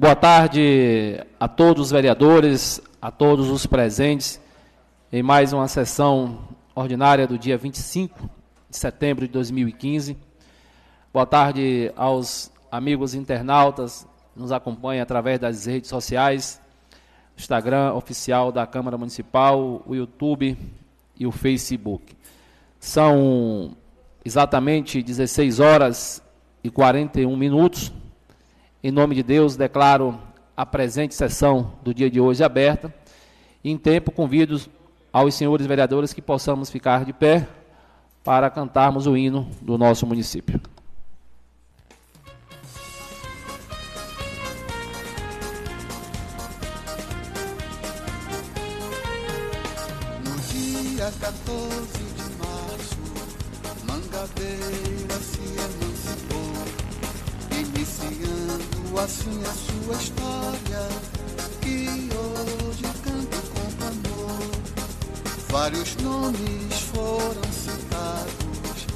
Boa tarde a todos os vereadores, a todos os presentes em mais uma sessão ordinária do dia 25 de setembro de 2015. Boa tarde aos amigos internautas que nos acompanham através das redes sociais, Instagram oficial da Câmara Municipal, o YouTube e o Facebook. São exatamente 16 horas e 41 minutos. Em nome de Deus, declaro a presente sessão do dia de hoje aberta. Em tempo, convido aos senhores vereadores que possamos ficar de pé para cantarmos o hino do nosso município. No dia 14 de março, Mangabeira se emancipou, iniciando assim a sua história, que hoje canto com amor. Vários nomes foram citados,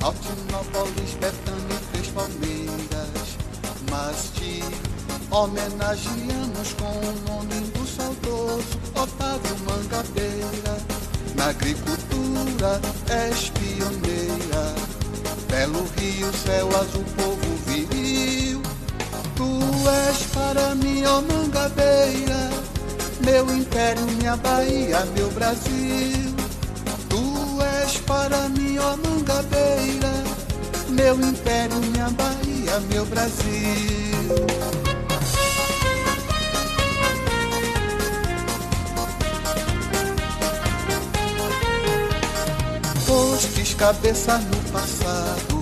Altinópolis, Betânia e Três Palmeiras, mas te homenageamos com o nome do saudoso Otávio Mangabeira. Na agricultura és pioneira, belo rio, céu azul, povo viril. Tu és para mim, ó Mangabeira, meu império, minha Bahia, meu Brasil. Tu és para mim, ó Mangabeira, meu império, minha Bahia, meu Brasil. Postes cabeça no passado,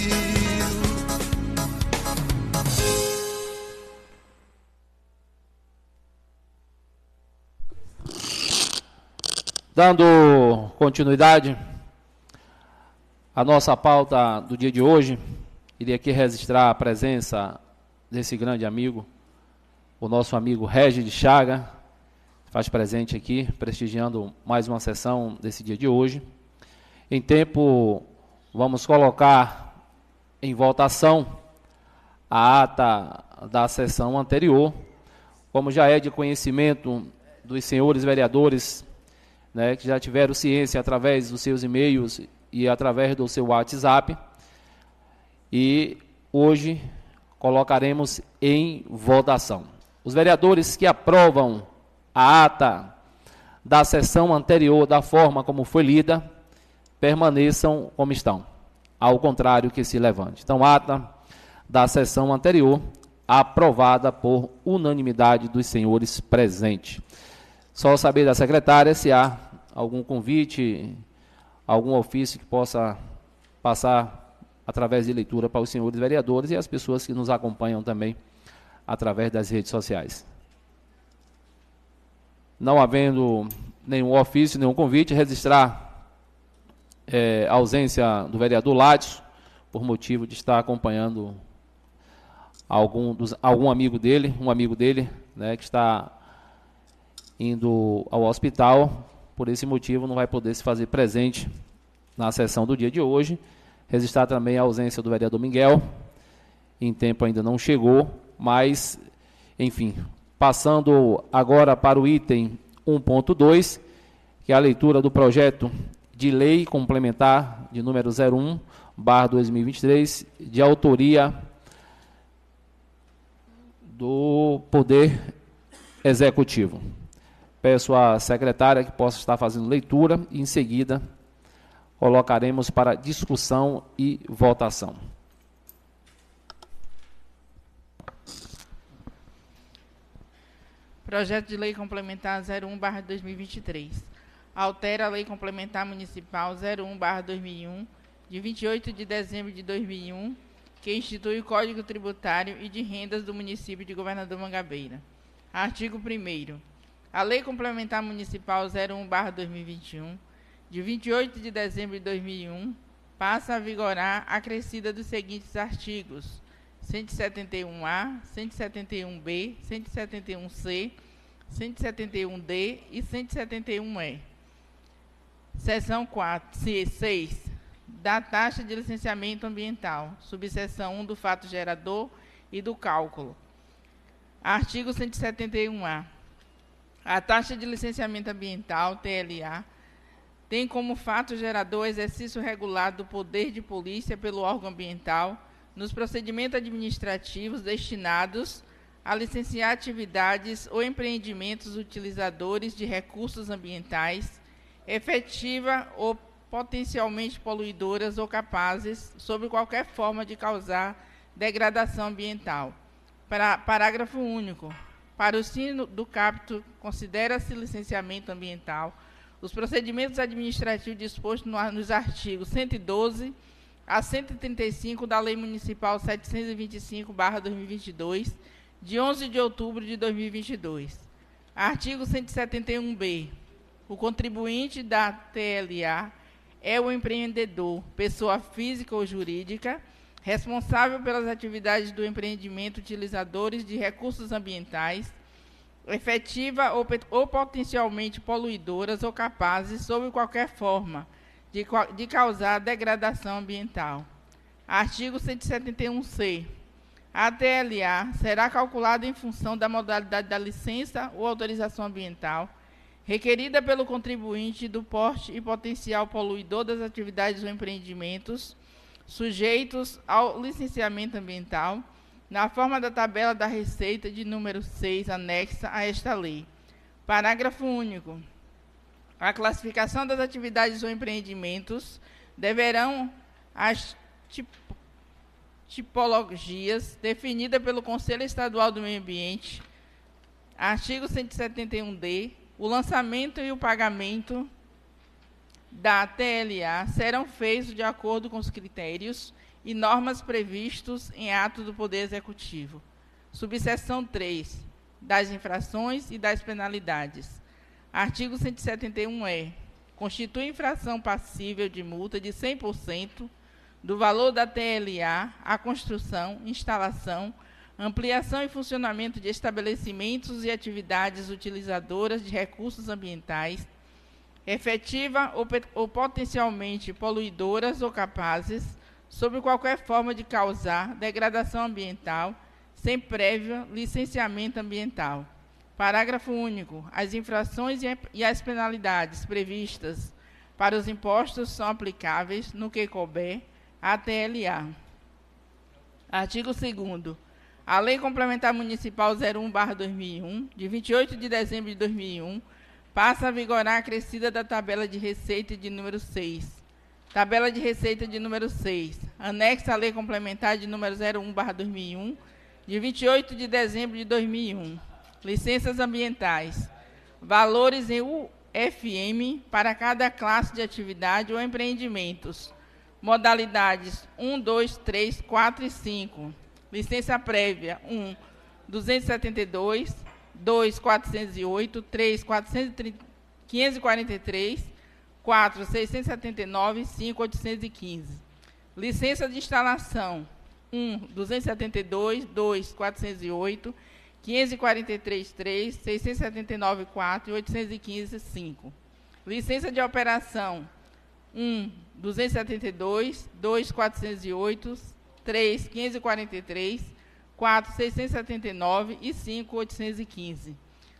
Dando continuidade à nossa pauta do dia de hoje, iria aqui registrar a presença desse grande amigo, o nosso amigo Regis de Chaga, faz presente aqui, prestigiando mais uma sessão desse dia de hoje. Em tempo, vamos colocar em votação a ata da sessão anterior, como já é de conhecimento dos senhores vereadores né, que já tiveram ciência através dos seus e-mails e através do seu WhatsApp. E hoje colocaremos em votação. Os vereadores que aprovam a ata da sessão anterior da forma como foi lida, permaneçam como estão. Ao contrário que se levante. Então, ata da sessão anterior aprovada por unanimidade dos senhores presentes. Só saber da secretária se há algum convite, algum ofício que possa passar através de leitura para os senhores vereadores e as pessoas que nos acompanham também através das redes sociais. Não havendo nenhum ofício, nenhum convite, registrar é, a ausência do vereador Ládio, por motivo de estar acompanhando algum, dos, algum amigo dele, um amigo dele, né, que está indo ao hospital, por esse motivo não vai poder se fazer presente na sessão do dia de hoje. Registrar também a ausência do vereador Miguel, em tempo ainda não chegou, mas, enfim, passando agora para o item 1.2, que é a leitura do projeto de lei complementar de número 01, barra 2023, de autoria do Poder Executivo. Peço à secretária que possa estar fazendo leitura e, em seguida, colocaremos para discussão e votação. Projeto de Lei Complementar 01/2023. Altera a Lei Complementar Municipal 01/2001 de 28 de dezembro de 2001, que institui o Código Tributário e de Rendas do município de Governador Mangabeira. Artigo 1 A Lei Complementar Municipal 01/2021 de 28 de dezembro de 2001 passa a vigorar acrescida dos seguintes artigos: 171A, 171B, 171C, 171D e 171E. Seção 4, 6. Da taxa de licenciamento ambiental, subseção 1 do fato gerador e do cálculo. Artigo 171A. A taxa de licenciamento ambiental, TLA, tem como fato gerador o exercício regular do poder de polícia pelo órgão ambiental nos procedimentos administrativos destinados a licenciar atividades ou empreendimentos utilizadores de recursos ambientais, efetiva ou potencialmente poluidoras ou capazes, sob qualquer forma, de causar degradação ambiental. Para, parágrafo único. Para o sino do capto, considera-se licenciamento ambiental os procedimentos administrativos dispostos no, nos artigos 112 a 135 da Lei Municipal 725/2022, de 11 de outubro de 2022. Artigo 171b. O contribuinte da TLA é o empreendedor, pessoa física ou jurídica, responsável pelas atividades do empreendimento utilizadores de recursos ambientais, efetiva ou, ou potencialmente poluidoras ou capazes, sob qualquer forma, de, de causar degradação ambiental. Artigo 171-C. A TLA será calculada em função da modalidade da licença ou autorização ambiental requerida pelo contribuinte do porte e potencial poluidor das atividades ou empreendimentos sujeitos ao licenciamento ambiental, na forma da tabela da receita de número 6 anexa a esta lei. Parágrafo único. A classificação das atividades ou empreendimentos deverão as tip tipologias definidas pelo Conselho Estadual do Meio Ambiente, artigo 171D, o lançamento e o pagamento da TLA serão feitos de acordo com os critérios e normas previstos em ato do Poder Executivo. Subseção 3. Das infrações e das penalidades. Artigo 171-E. Constitui infração passível de multa de 100% do valor da TLA a construção, instalação, ampliação e funcionamento de estabelecimentos e atividades utilizadoras de recursos ambientais, efetiva ou, ou potencialmente poluidoras ou capazes, sob qualquer forma de causar degradação ambiental, sem prévio licenciamento ambiental Parágrafo único. As infrações e as penalidades previstas para os impostos são aplicáveis, no que couber, à TLA. Artigo 2 A Lei Complementar Municipal 01/2001, de 28 de dezembro de 2001, passa a vigorar a crescida da tabela de receita de número 6. Tabela de receita de número 6, anexa à Lei Complementar de número 01/2001, de 28 de dezembro de 2001 licenças ambientais, valores em UFM para cada classe de atividade ou empreendimentos, modalidades 1, 2, 3, 4 e 5, licença prévia 1, 272, 2, 408, 3, 543, 4, 679 e 5, 815. Licença de instalação 1, 272, 2, 408, 543, 3, 679, 4 e 815, 5. Licença de operação 1, 272, 2, 408, 3, 543, 4, 679 e 5, 815.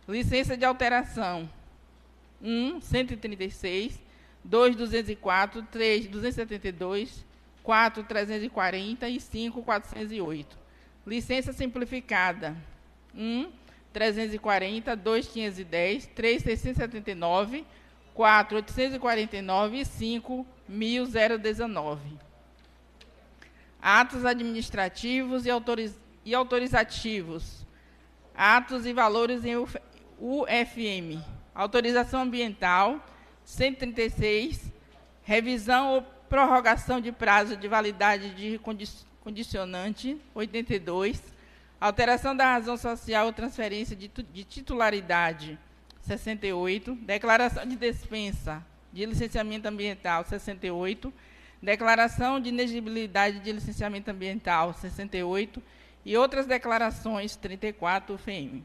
Licença de alteração. 1, 136, 2, 204, 3, 272, 4, 340 e 5, 408. Licença simplificada. 1, 340, 2, 510, 3, 679, 4.849 e 5.019. Atos administrativos e, autoriz e autorizativos. Atos e valores em UFM. Autorização ambiental, 136. Revisão ou prorrogação de prazo de validade de condicionante, 82. Alteração da razão social ou transferência de, de titularidade, 68. Declaração de dispensa de licenciamento ambiental, 68. Declaração de inegibilidade de licenciamento ambiental, 68. E outras declarações, 34, UFM.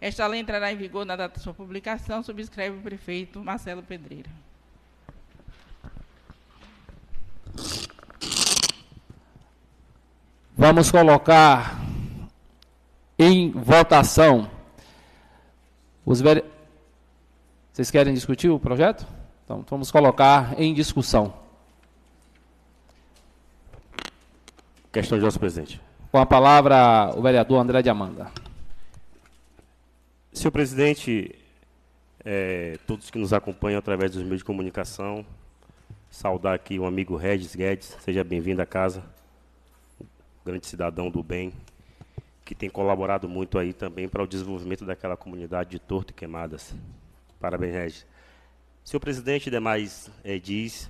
Esta lei entrará em vigor na data de sua publicação, subscreve o prefeito Marcelo Pedreira. Vamos colocar em votação os. Vocês querem discutir o projeto? Então, vamos colocar em discussão. Questão de nosso presidente. Com a palavra, o vereador André de Amanda. Senhor presidente, é, todos que nos acompanham através dos meios de comunicação, saudar aqui o amigo Regis Guedes, seja bem-vindo à casa, grande cidadão do bem, que tem colaborado muito aí também para o desenvolvimento daquela comunidade de Torto e Queimadas. Parabéns, Regis. Senhor presidente, demais é, diz,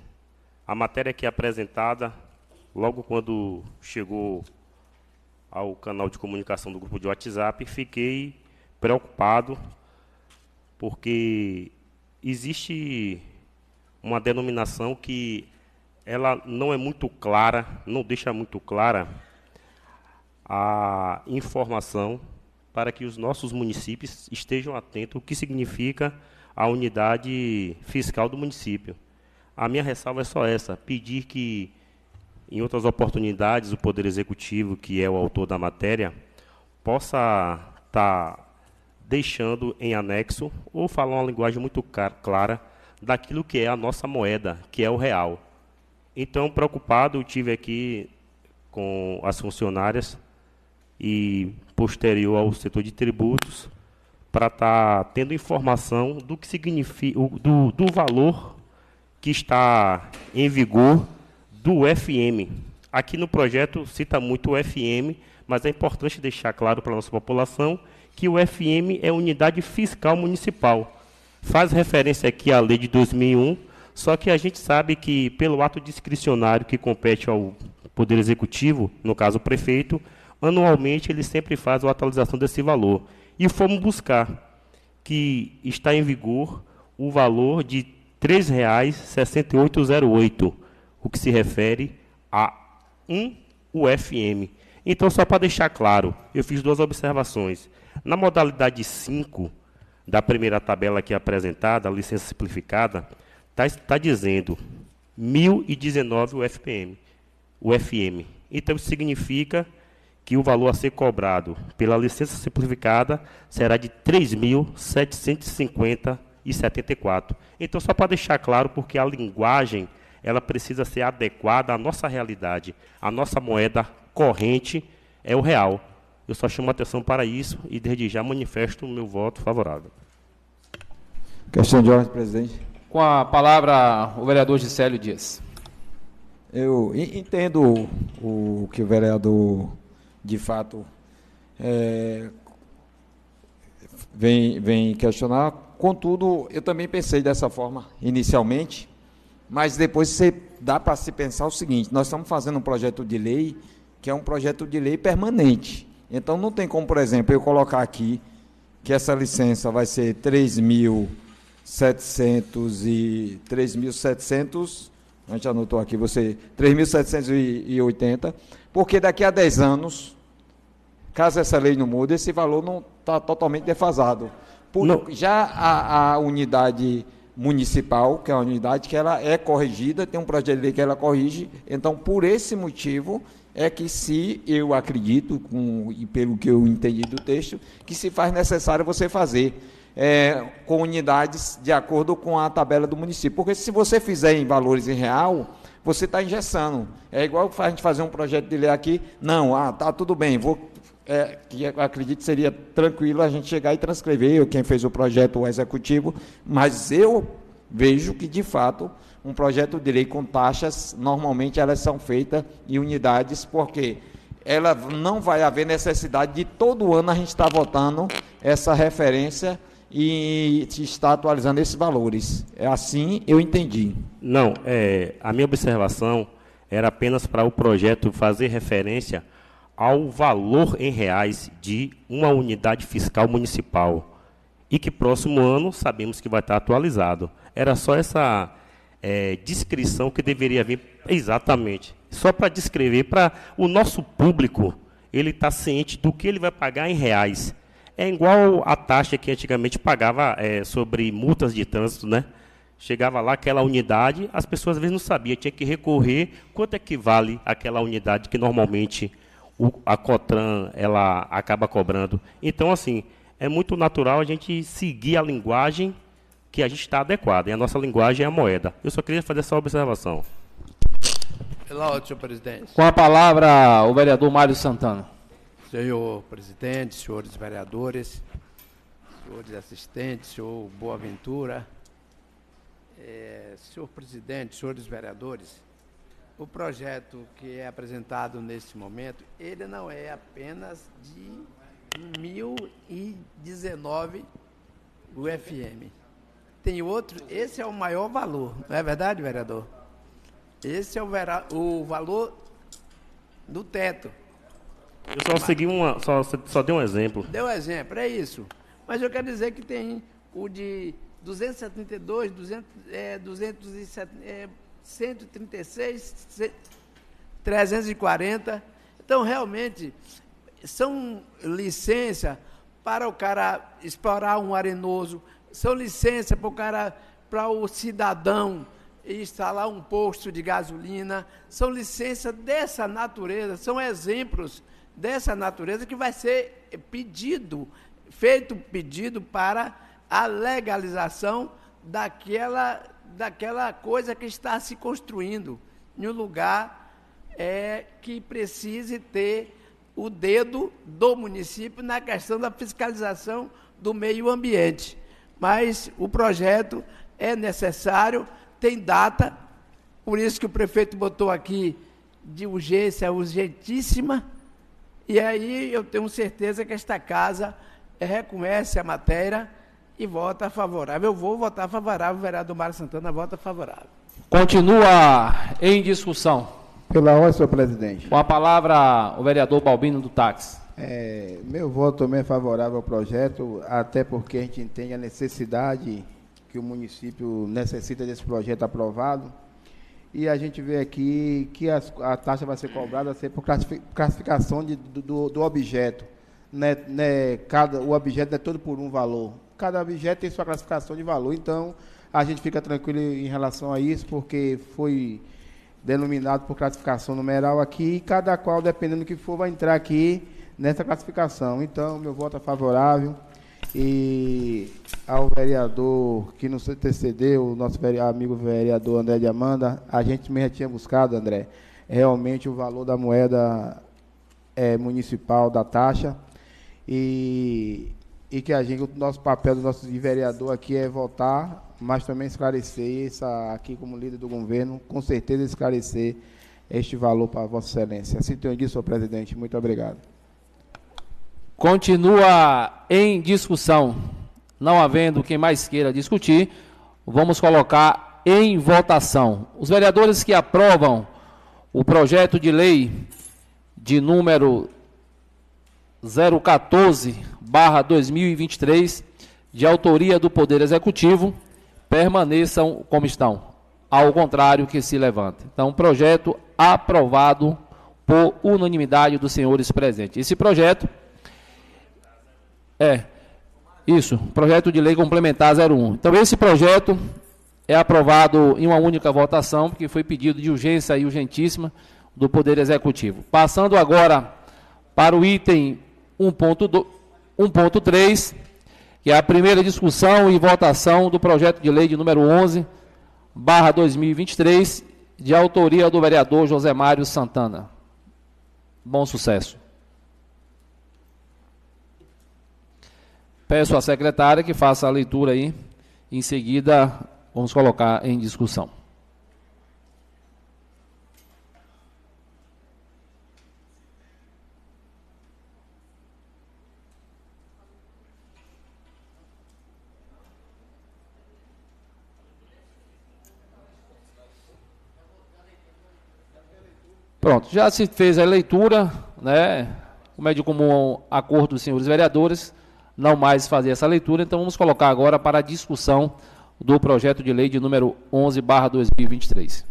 a matéria que é apresentada, logo quando chegou ao canal de comunicação do grupo de WhatsApp, fiquei preocupado, porque existe uma denominação que ela não é muito clara, não deixa muito clara a informação para que os nossos municípios estejam atentos o que significa a unidade fiscal do município. A minha ressalva é só essa, pedir que em outras oportunidades o Poder Executivo, que é o autor da matéria, possa estar tá deixando em anexo ou falar uma linguagem muito clara daquilo que é a nossa moeda, que é o real. Então, preocupado, eu tive aqui com as funcionárias e posterior ao setor de tributos para estar tá tendo informação do que significa do, do valor que está em vigor do FM. Aqui no projeto cita muito o FM, mas é importante deixar claro para a nossa população que o FM é unidade fiscal municipal faz referência aqui à lei de 2001, só que a gente sabe que, pelo ato discricionário que compete ao Poder Executivo, no caso o prefeito, anualmente ele sempre faz a atualização desse valor. E fomos buscar que está em vigor o valor de R$ 3,6808, o que se refere a um UFM. Então, só para deixar claro, eu fiz duas observações. Na modalidade 5, da primeira tabela aqui apresentada, a licença simplificada, está tá dizendo 1.019 UFPM, UFM. Então, isso significa que o valor a ser cobrado pela licença simplificada será de R$ 3.750,74. Então, só para deixar claro, porque a linguagem ela precisa ser adequada à nossa realidade. A nossa moeda corrente é o real. Eu só chamo a atenção para isso e desde já manifesto o meu voto favorável. Questão de ordem, presidente. Com a palavra, o vereador Gisélio Dias. Eu entendo o, que o vereador, de fato, é, vem, vem questionar. Contudo, eu também pensei dessa forma inicialmente, mas depois você dá para se pensar o seguinte: nós estamos fazendo um projeto de lei que é um projeto de lei permanente. Então não tem como, por exemplo, eu colocar aqui que essa licença vai ser 3.700 e 3.700, a gente anotou aqui você 3.780, porque daqui a 10 anos, caso essa lei não mude, esse valor não está totalmente defasado. Por. Já a, a unidade municipal, que é uma unidade que ela é corrigida, tem um projeto de lei que ela corrige, então por esse motivo é que se eu acredito, com, e pelo que eu entendi do texto, que se faz necessário você fazer é, com unidades de acordo com a tabela do município. Porque se você fizer em valores em real, você está engessando. É igual a gente fazer um projeto de lei aqui, não, ah, tá tudo bem, vou. É, que eu acredito seria tranquilo a gente chegar e transcrever, quem fez o projeto, o executivo, mas eu vejo que, de fato, um projeto de lei com taxas, normalmente elas são feitas em unidades, porque ela não vai haver necessidade de todo ano a gente estar votando essa referência e está atualizando esses valores. É assim eu entendi. Não, é, a minha observação era apenas para o projeto fazer referência ao valor em reais de uma unidade fiscal municipal. E que próximo ano sabemos que vai estar atualizado. Era só essa é, descrição que deveria vir exatamente. Só para descrever, para o nosso público, ele está ciente do que ele vai pagar em reais. É igual a taxa que antigamente pagava é, sobre multas de trânsito, né? Chegava lá aquela unidade, as pessoas às vezes não sabiam, tinha que recorrer quanto é que vale aquela unidade que normalmente o, a Cotran ela acaba cobrando. Então, assim, é muito natural a gente seguir a linguagem que a gente está adequado. E a nossa linguagem é a moeda. Eu só queria fazer essa observação. Pela senhor presidente. Com a palavra, o vereador Mário Santana. Senhor presidente, senhores vereadores, senhores assistentes, senhor Boaventura, é, senhor presidente, senhores vereadores, o projeto que é apresentado neste momento, ele não é apenas de 1019 UFM tem outro, esse é o maior valor, não é verdade, vereador? Esse é o, vera, o valor do teto. Eu só segui uma, só, só dei um exemplo. Deu um exemplo, é isso. Mas eu quero dizer que tem o de 272, 200, é, 207, é, 136, 340. Então, realmente, são licença para o cara explorar um arenoso, são licença para o cara, para o cidadão instalar um posto de gasolina, são licenças dessa natureza, são exemplos dessa natureza que vai ser pedido, feito pedido para a legalização daquela, daquela coisa que está se construindo. Em um lugar é, que precise ter o dedo do município na questão da fiscalização do meio ambiente. Mas o projeto é necessário, tem data, por isso que o prefeito botou aqui de urgência urgentíssima, e aí eu tenho certeza que esta casa reconhece a matéria e vota favorável. Eu vou votar favorável, o vereador Mário Santana vota favorável. Continua em discussão. Pela ordem, senhor presidente. Com a palavra, o vereador Balbino do Táxi. É, meu voto também é favorável ao projeto, até porque a gente entende a necessidade que o município necessita desse projeto aprovado. E a gente vê aqui que a, a taxa vai ser cobrada ser por classificação de, do, do, objeto. Né, né, cada, o objeto é todo por um valor. Cada objeto tem sua classificação de valor, então a gente fica tranquilo em relação a isso, porque foi denominado por classificação numeral aqui, e cada qual, dependendo do que for, vai entrar aqui nessa classificação. Então, meu voto é favorável. E ao vereador que nos antecedeu, o nosso amigo vereador André de Amanda, a gente já tinha buscado, André, realmente o valor da moeda é, municipal da taxa. E, e que a gente, o nosso papel do nosso vereador aqui é votar, mas também esclarecer, essa, aqui como líder do governo, com certeza esclarecer este valor para Vossa Excelência. Assim tenho dito, senhor presidente. Muito obrigado. Continua em discussão. Não havendo quem mais queira discutir, vamos colocar em votação. Os vereadores que aprovam o projeto de lei de número 014/2023, de autoria do Poder Executivo, permaneçam como estão. Ao contrário, que se levante. Então, projeto aprovado por unanimidade dos senhores presentes. Esse projeto é, isso, projeto de lei complementar 01. Então, esse projeto é aprovado em uma única votação, porque foi pedido de urgência e urgentíssima do Poder Executivo. Passando agora para o item 1.3, que é a primeira discussão e votação do projeto de lei de número 11, barra 2023, de autoria do vereador José Mário Santana. Bom sucesso. Peço à secretária que faça a leitura aí. Em seguida, Vamos colocar em discussão. Pronto, já se fez a leitura, né? Como é de comum acordo dos senhores vereadores, não mais fazer essa leitura, então vamos colocar agora para a discussão do projeto de lei de número 11, barra 2023.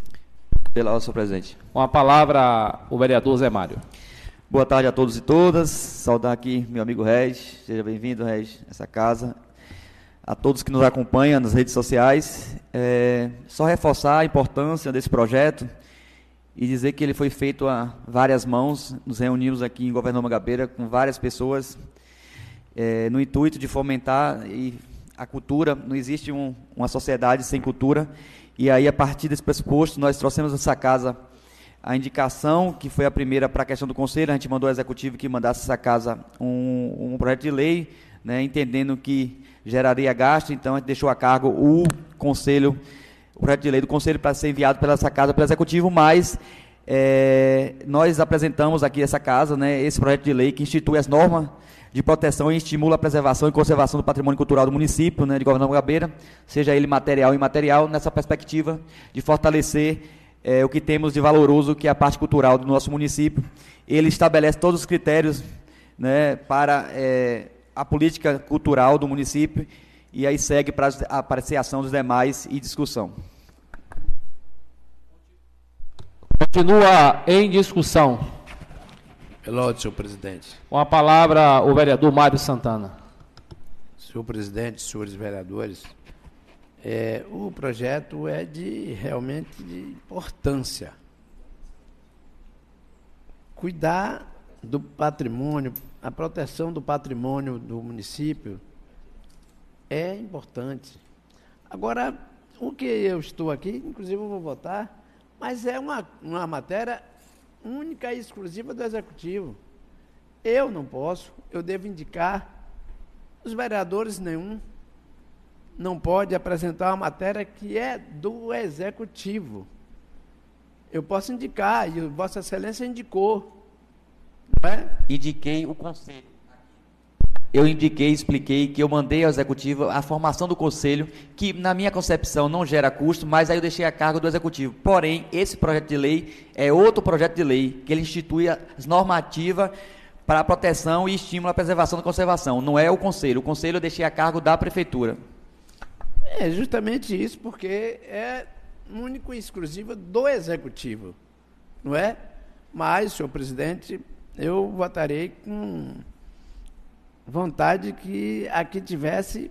Pela ordem, senhor presidente. Com a palavra, o vereador Zé Mário. Boa tarde a todos e todas. Saudar aqui meu amigo Regis. Seja bem-vindo, Regis, essa casa. A todos que nos acompanham nas redes sociais. É, só reforçar a importância desse projeto e dizer que ele foi feito a várias mãos. Nos reunimos aqui em Governador Magabeira com várias pessoas é, no intuito de fomentar e a cultura. Não existe um, uma sociedade sem cultura. E aí, a partir desse pressuposto, nós trouxemos essa casa a indicação, que foi a primeira para a questão do conselho, a gente mandou ao executivo que mandasse essa casa um, um projeto de lei, né, entendendo que geraria gasto, então a gente deixou a cargo o conselho o projeto de lei do Conselho para ser enviado pela essa casa pelo Executivo, mas é, nós apresentamos aqui essa casa, né, esse projeto de lei que institui as normas de proteção e estimula a preservação e conservação do patrimônio cultural do município, né, de Governador Gabeira, seja ele material e imaterial, nessa perspectiva de fortalecer é, o que temos de valoroso, que é a parte cultural do nosso município. Ele estabelece todos os critérios né, para é, a política cultural do município e aí segue para a apreciação dos demais e discussão. Continua em discussão. Pelo senhor presidente. Com a palavra o vereador Mário Santana. Senhor presidente, senhores vereadores, é, o projeto é de realmente de importância. Cuidar do patrimônio, a proteção do patrimônio do município é importante. Agora, o que eu estou aqui, inclusive eu vou votar, mas é uma, uma matéria única e exclusiva do Executivo. Eu não posso, eu devo indicar, os vereadores nenhum não pode apresentar uma matéria que é do Executivo. Eu posso indicar, e Vossa Excelência indicou. Não é? Indiquei o Conselho eu indiquei, expliquei que eu mandei ao executivo a formação do conselho, que na minha concepção não gera custo, mas aí eu deixei a cargo do executivo. Porém, esse projeto de lei é outro projeto de lei que ele institui as normativas para a proteção e estímulo à preservação da conservação. Não é o conselho. O conselho eu deixei a cargo da prefeitura. É justamente isso, porque é único e exclusivo do executivo, não é? Mas, senhor presidente, eu votarei com vontade que aqui tivesse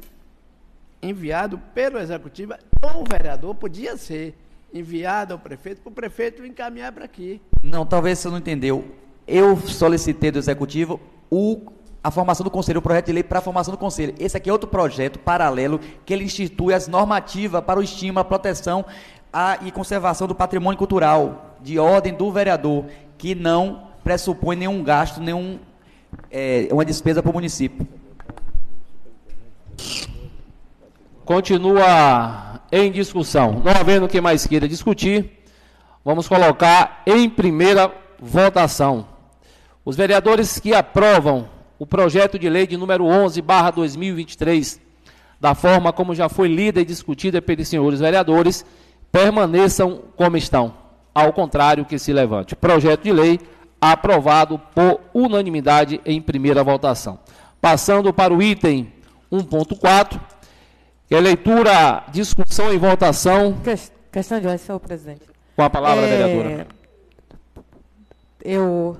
enviado pelo executivo, ou o vereador podia ser enviado ao prefeito, para o prefeito encaminhar para aqui. Não, talvez você não entendeu. Eu solicitei do executivo o, a formação do conselho, o projeto de lei para a formação do conselho. Esse aqui é outro projeto paralelo que ele institui as normativas para o estímulo, a proteção a, e conservação do patrimônio cultural de ordem do vereador, que não pressupõe nenhum gasto, nenhum é, uma despesa para o município. Continua em discussão. Não havendo quem mais queira discutir, vamos colocar em primeira votação. Os vereadores que aprovam o projeto de lei de número 11, barra 2023, da forma como já foi lida e discutida pelos senhores vereadores, permaneçam como estão. Ao contrário, que se levante. Projeto de lei aprovado por unanimidade em primeira votação. Passando para o item 1.4, que é leitura, discussão e votação. questão de ordem, senhor presidente. Com a palavra, é, vereadora. Eu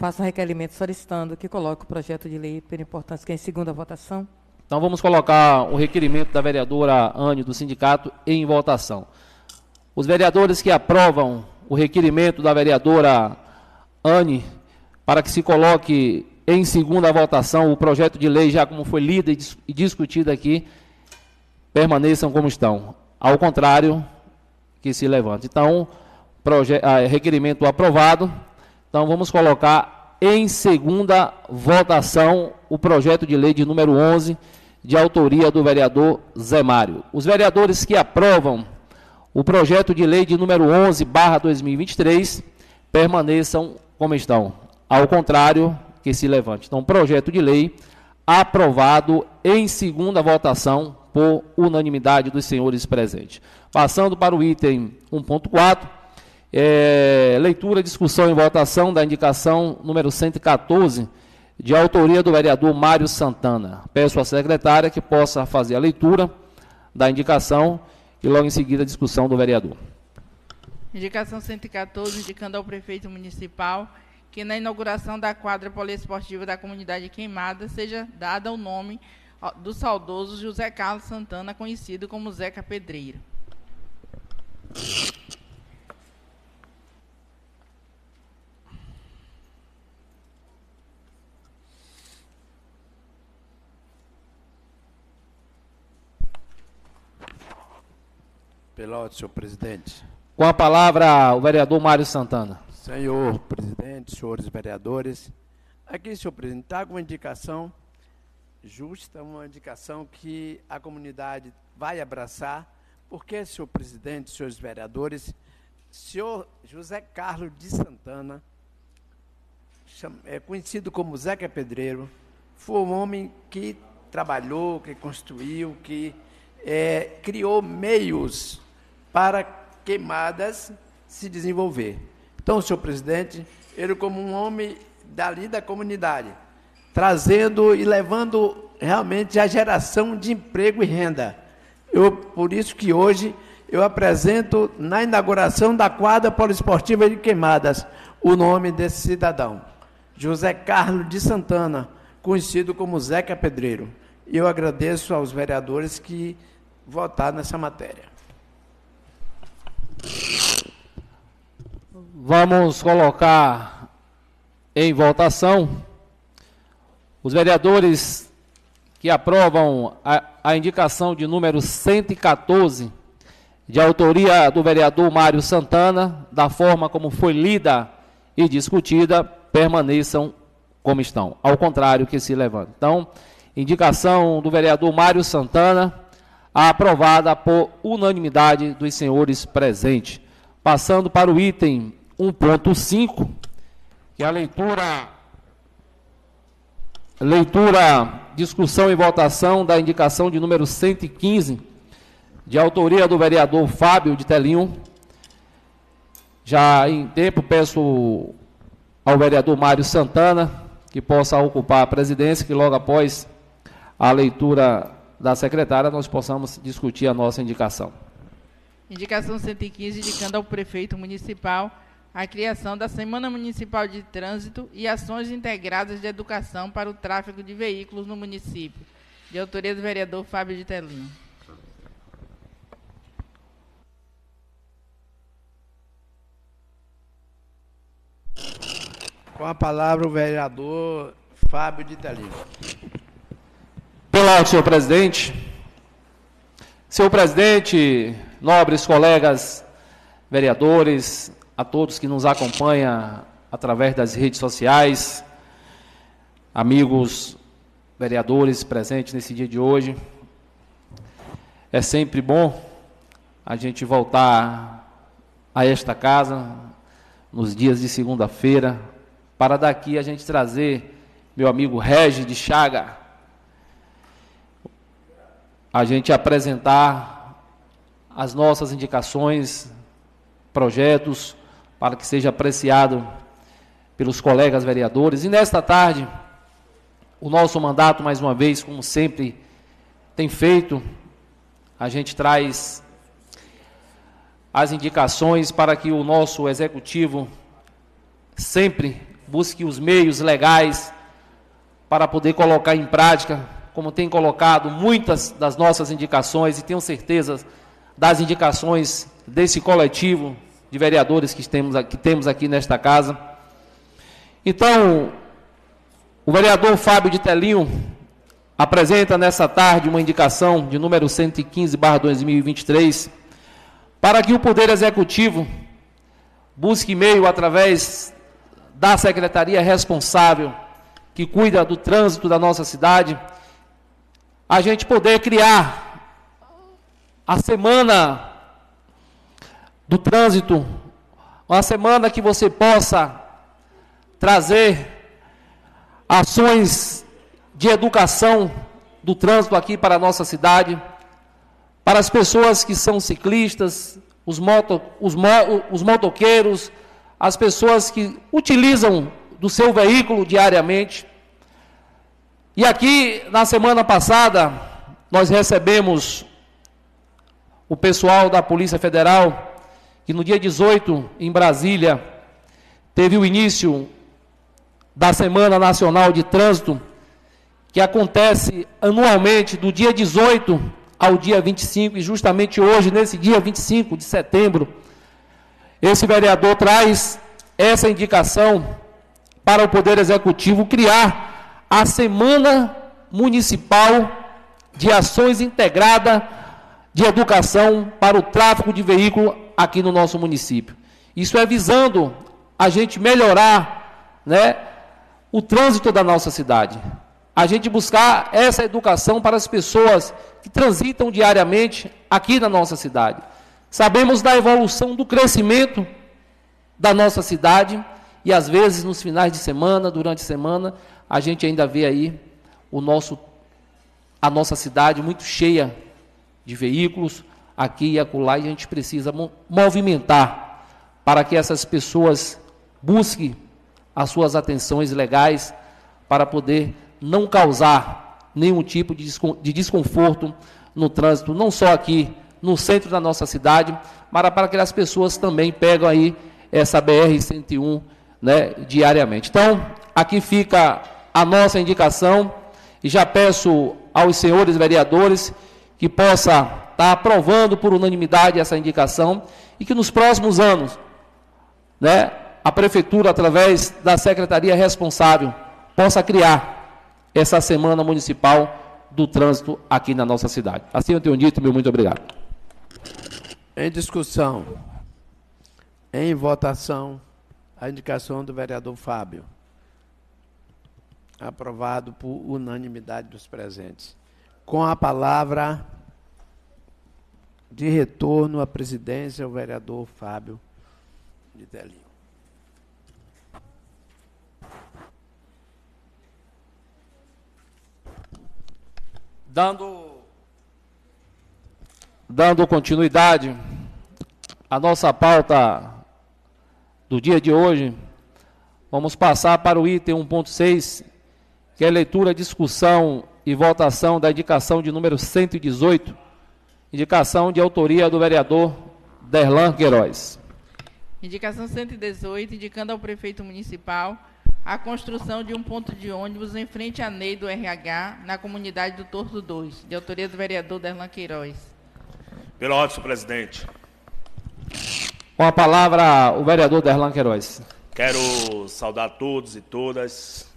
faço um requerimento solicitando que coloque o projeto de lei pela importância que é em segunda votação. Então vamos colocar o requerimento da vereadora Anne do sindicato em votação. Os vereadores que aprovam o requerimento da vereadora Anne, para que se coloque em segunda votação o projeto de lei, já como foi lido e discutido aqui, permaneçam como estão. Ao contrário, que se levante. Então, ah, requerimento aprovado. Então, vamos colocar em segunda votação o projeto de lei de número 11, de autoria do vereador Zé Mário. Os vereadores que aprovam o projeto de lei de número 11, barra 2023, permaneçam como estão. Ao contrário, que se levante. Então, projeto de lei aprovado em segunda votação por unanimidade dos senhores presentes. Passando para o item 1.4, é, leitura, discussão e votação da indicação número 114, de autoria do vereador Mário Santana. Peço à secretária que possa fazer a leitura da indicação e logo em seguida a discussão do vereador. Indicação 114, indicando ao prefeito municipal que na inauguração da quadra poliesportiva da comunidade Queimada seja dada o nome do saudoso José Carlos Santana, conhecido como Zeca Pedreiro. Pelote, senhor presidente. Com a palavra, o vereador Mário Santana. Senhor presidente, senhores vereadores, aqui, senhor presidente, está com uma indicação justa, uma indicação que a comunidade vai abraçar, porque, senhor presidente, senhores vereadores, senhor José Carlos de Santana, é conhecido como Zeca Pedreiro, foi um homem que trabalhou, que construiu, que é, criou meios para queimadas se desenvolver. Então, senhor presidente, ele como um homem dali da comunidade, trazendo e levando realmente a geração de emprego e renda. Eu, por isso que hoje eu apresento na inauguração da quadra poliesportiva de Queimadas o nome desse cidadão, José Carlos de Santana, conhecido como Zeca Pedreiro. E eu agradeço aos vereadores que votaram nessa matéria. Vamos colocar em votação os vereadores que aprovam a, a, indicação de número 114, de autoria do vereador Mário Santana, da forma como foi lida e discutida, permaneçam como estão. Ao contrário, que se levantem. Então, indicação do vereador Mário Santana aprovada por unanimidade dos senhores presentes. Passando para o item 1.5, que é a leitura leitura, discussão e votação da indicação de número 115, de autoria do vereador Fábio de Telinho. Já em tempo peço ao vereador Mário Santana que possa ocupar a presidência, que logo após a leitura da secretária nós possamos discutir a nossa indicação. Indicação 115, indicando ao prefeito municipal a criação da Semana Municipal de Trânsito e ações integradas de educação para o tráfego de veículos no município, de autoria do vereador Fábio de Telinho. Com a palavra o vereador Fábio de Telinho. Olá, senhor presidente. Senhor presidente, nobres colegas vereadores, a todos que nos acompanham através das redes sociais, amigos vereadores presentes nesse dia de hoje. É sempre bom a gente voltar a esta casa nos dias de segunda-feira para daqui a gente trazer meu amigo Regis de Chaga a gente apresentar as nossas indicações, projetos, para que seja apreciado pelos colegas vereadores. E nesta tarde, o nosso mandato, mais uma vez, como sempre tem feito, a gente traz as indicações para que o nosso executivo sempre busque os meios legais para poder colocar em prática como tem colocado muitas das nossas indicações, e tenho certeza das indicações desse coletivo de vereadores que temos, que temos aqui nesta casa. Então, o vereador Fábio de Telinho apresenta nessa tarde uma indicação de número 115/2023 para que o Poder Executivo busque meio através da secretaria responsável que cuida do trânsito da nossa cidade a gente poder criar a semana do trânsito, uma semana que você possa trazer ações de educação do trânsito aqui para a nossa cidade, para as pessoas que são ciclistas, os, moto, os, mo, os motoqueiros, as pessoas que utilizam do seu veículo diariamente. E aqui, na semana passada, nós recebemos o pessoal da Polícia Federal, que no dia 18, em Brasília, teve o início da Semana Nacional de Trânsito, que acontece anualmente do dia 18 ao dia 25, e justamente hoje, nesse dia 25 de setembro, esse vereador traz essa indicação para o Poder Executivo criar a Semana Municipal de Ações Integrada de Educação para o Tráfego de Veículo aqui no nosso município. Isso é visando a gente melhorar né, o trânsito da nossa cidade. A gente buscar essa educação para as pessoas que transitam diariamente aqui na nossa cidade. Sabemos da evolução do crescimento da nossa cidade e às vezes nos finais de semana, durante a semana, a gente ainda vê aí o nosso a nossa cidade muito cheia de veículos aqui e acolá e a gente precisa movimentar para que essas pessoas busquem as suas atenções legais para poder não causar nenhum tipo de desconforto no trânsito, não só aqui no centro da nossa cidade, mas para que as pessoas também pegam aí essa BR-101 né, diariamente. Então, aqui fica a nossa indicação e já peço aos senhores vereadores que possa estar tá aprovando por unanimidade essa indicação e que nos próximos anos, né, a prefeitura através da secretaria responsável possa criar essa semana municipal do trânsito aqui na nossa cidade. Assim eu tenho dito, meu muito obrigado. Em discussão, em votação, a indicação do vereador Fábio. Aprovado por unanimidade dos presentes. Com a palavra de retorno à presidência, o vereador Fábio de Telinho. Dando, dando continuidade à nossa pauta do dia de hoje, vamos passar para o item 1.6, que é leitura, discussão e votação da indicação de número 118, indicação de autoria do vereador Derlan Queiroz. Indicação 118, indicando ao prefeito municipal a construção de um ponto de ônibus em frente à NEI do RH, na comunidade do Torto 2, de autoria do vereador Derlan Queiroz. Pela ordem, senhor presidente. Com a palavra, o vereador Derlan Queiroz. Quero saudar todos e todas,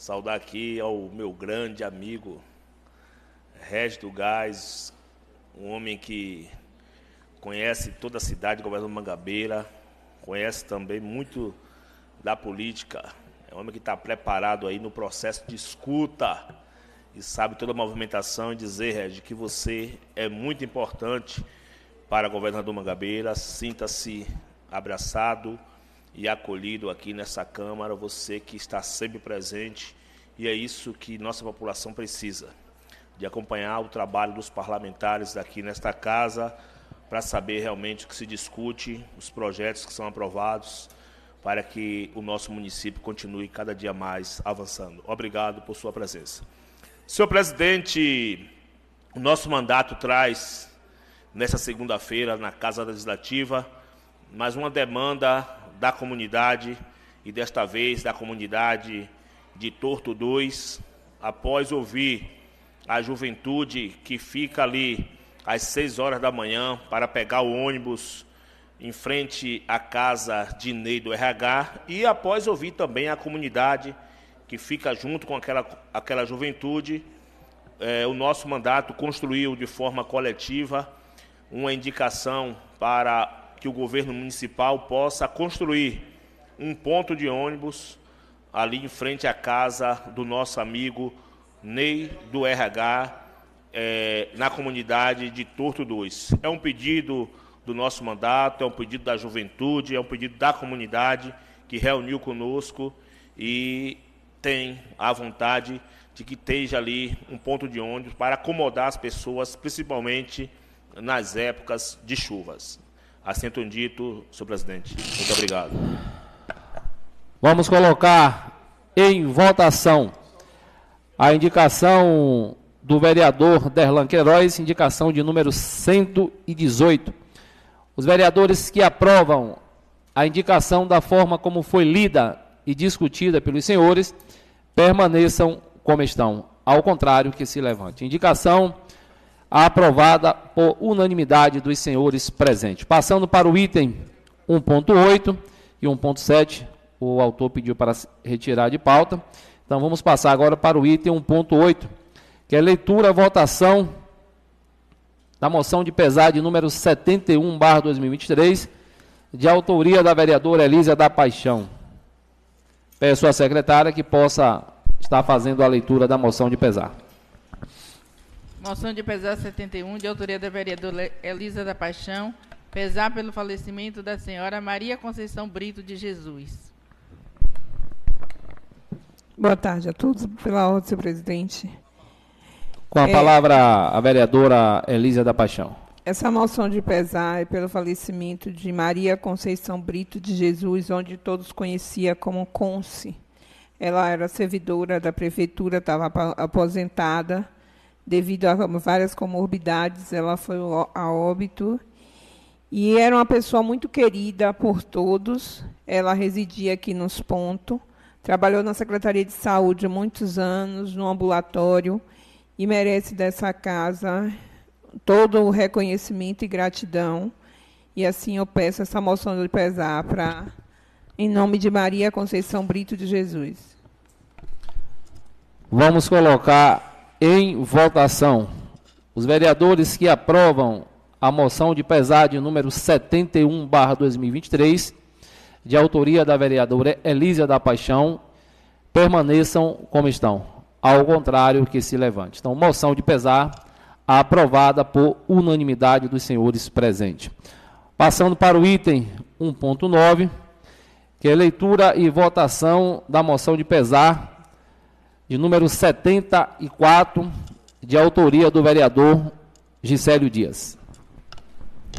saudar aqui ao meu grande amigo, Regis do Gás, um homem que conhece toda a cidade do governo Mangabeira, conhece também muito da política. É um homem que está preparado aí no processo de escuta e sabe toda a movimentação e dizer, Regis, que você é muito importante para o governador Mangabeira. Sinta-se abraçado e acolhido aqui nessa Câmara, você que está sempre presente, e é isso que nossa população precisa, de acompanhar o trabalho dos parlamentares aqui nesta casa, para saber realmente o que se discute, os projetos que são aprovados, para que o nosso município continue cada dia mais avançando. Obrigado por sua presença. Senhor presidente, o nosso mandato traz nessa segunda-feira na Casa Legislativa, mais uma demanda da comunidade e desta vez da comunidade de Torto 2, após ouvir a juventude que fica ali às 6 horas da manhã para pegar o ônibus em frente à casa de Ney do RH e após ouvir também a comunidade que fica junto com aquela, aquela juventude, eh, o nosso mandato construiu de forma coletiva uma indicação para que o governo municipal possa construir um ponto de ônibus ali em frente à casa do nosso amigo Ney do RH é, na comunidade de Torto 2. É um pedido do nosso mandato, é um pedido da juventude, é um pedido da comunidade que reuniu conosco e tem a vontade de que esteja ali um ponto de ônibus para acomodar as pessoas, principalmente nas épocas de chuvas. Assento dito, senhor presidente. Muito obrigado. Vamos colocar em votação a indicação do vereador Derlan Queiroz, indicação de número 118. Os vereadores que aprovam a indicação da forma como foi lida e discutida pelos senhores, permaneçam como estão. Ao contrário, que se levante. Indicação aprovada por unanimidade dos senhores presentes. Passando para o item 1.8 e 1.7, o autor pediu para retirar de pauta. Então vamos passar agora para o item 1.8, que é leitura, votação da moção de pesar de número 71, barra 2023, de autoria da vereadora Elísia da Paixão. Peço à secretária que possa estar fazendo a leitura da moção de pesar. Moção de pesar 71, de autoria da vereadora Elisa da Paixão, pesar pelo falecimento da senhora Maria Conceição Brito de Jesus. Boa tarde a todos, pela ordem, senhor presidente. Com a é, palavra a vereadora Elisa da Paixão. Essa moção de pesar é pelo falecimento de Maria Conceição Brito de Jesus, onde todos conheciam como Conce. Ela era servidora da prefeitura, estava aposentada. Devido a várias comorbidades, ela foi a óbito. E era uma pessoa muito querida por todos. Ela residia aqui nos pontos. Trabalhou na Secretaria de Saúde muitos anos, no ambulatório, e merece dessa casa todo o reconhecimento e gratidão. E assim eu peço essa moção de pesar para, em nome de Maria Conceição Brito de Jesus. Vamos colocar em votação os vereadores que aprovam a moção de pesar de número 71, barra 2023, de autoria da vereadora Elísia da Paixão, permaneçam como estão. Ao contrário, que se levante. Então, moção de pesar aprovada por unanimidade dos senhores presentes. Passando para o item 1.9, que é leitura e votação da moção de pesar de número 74, de autoria do vereador Gisélio Dias.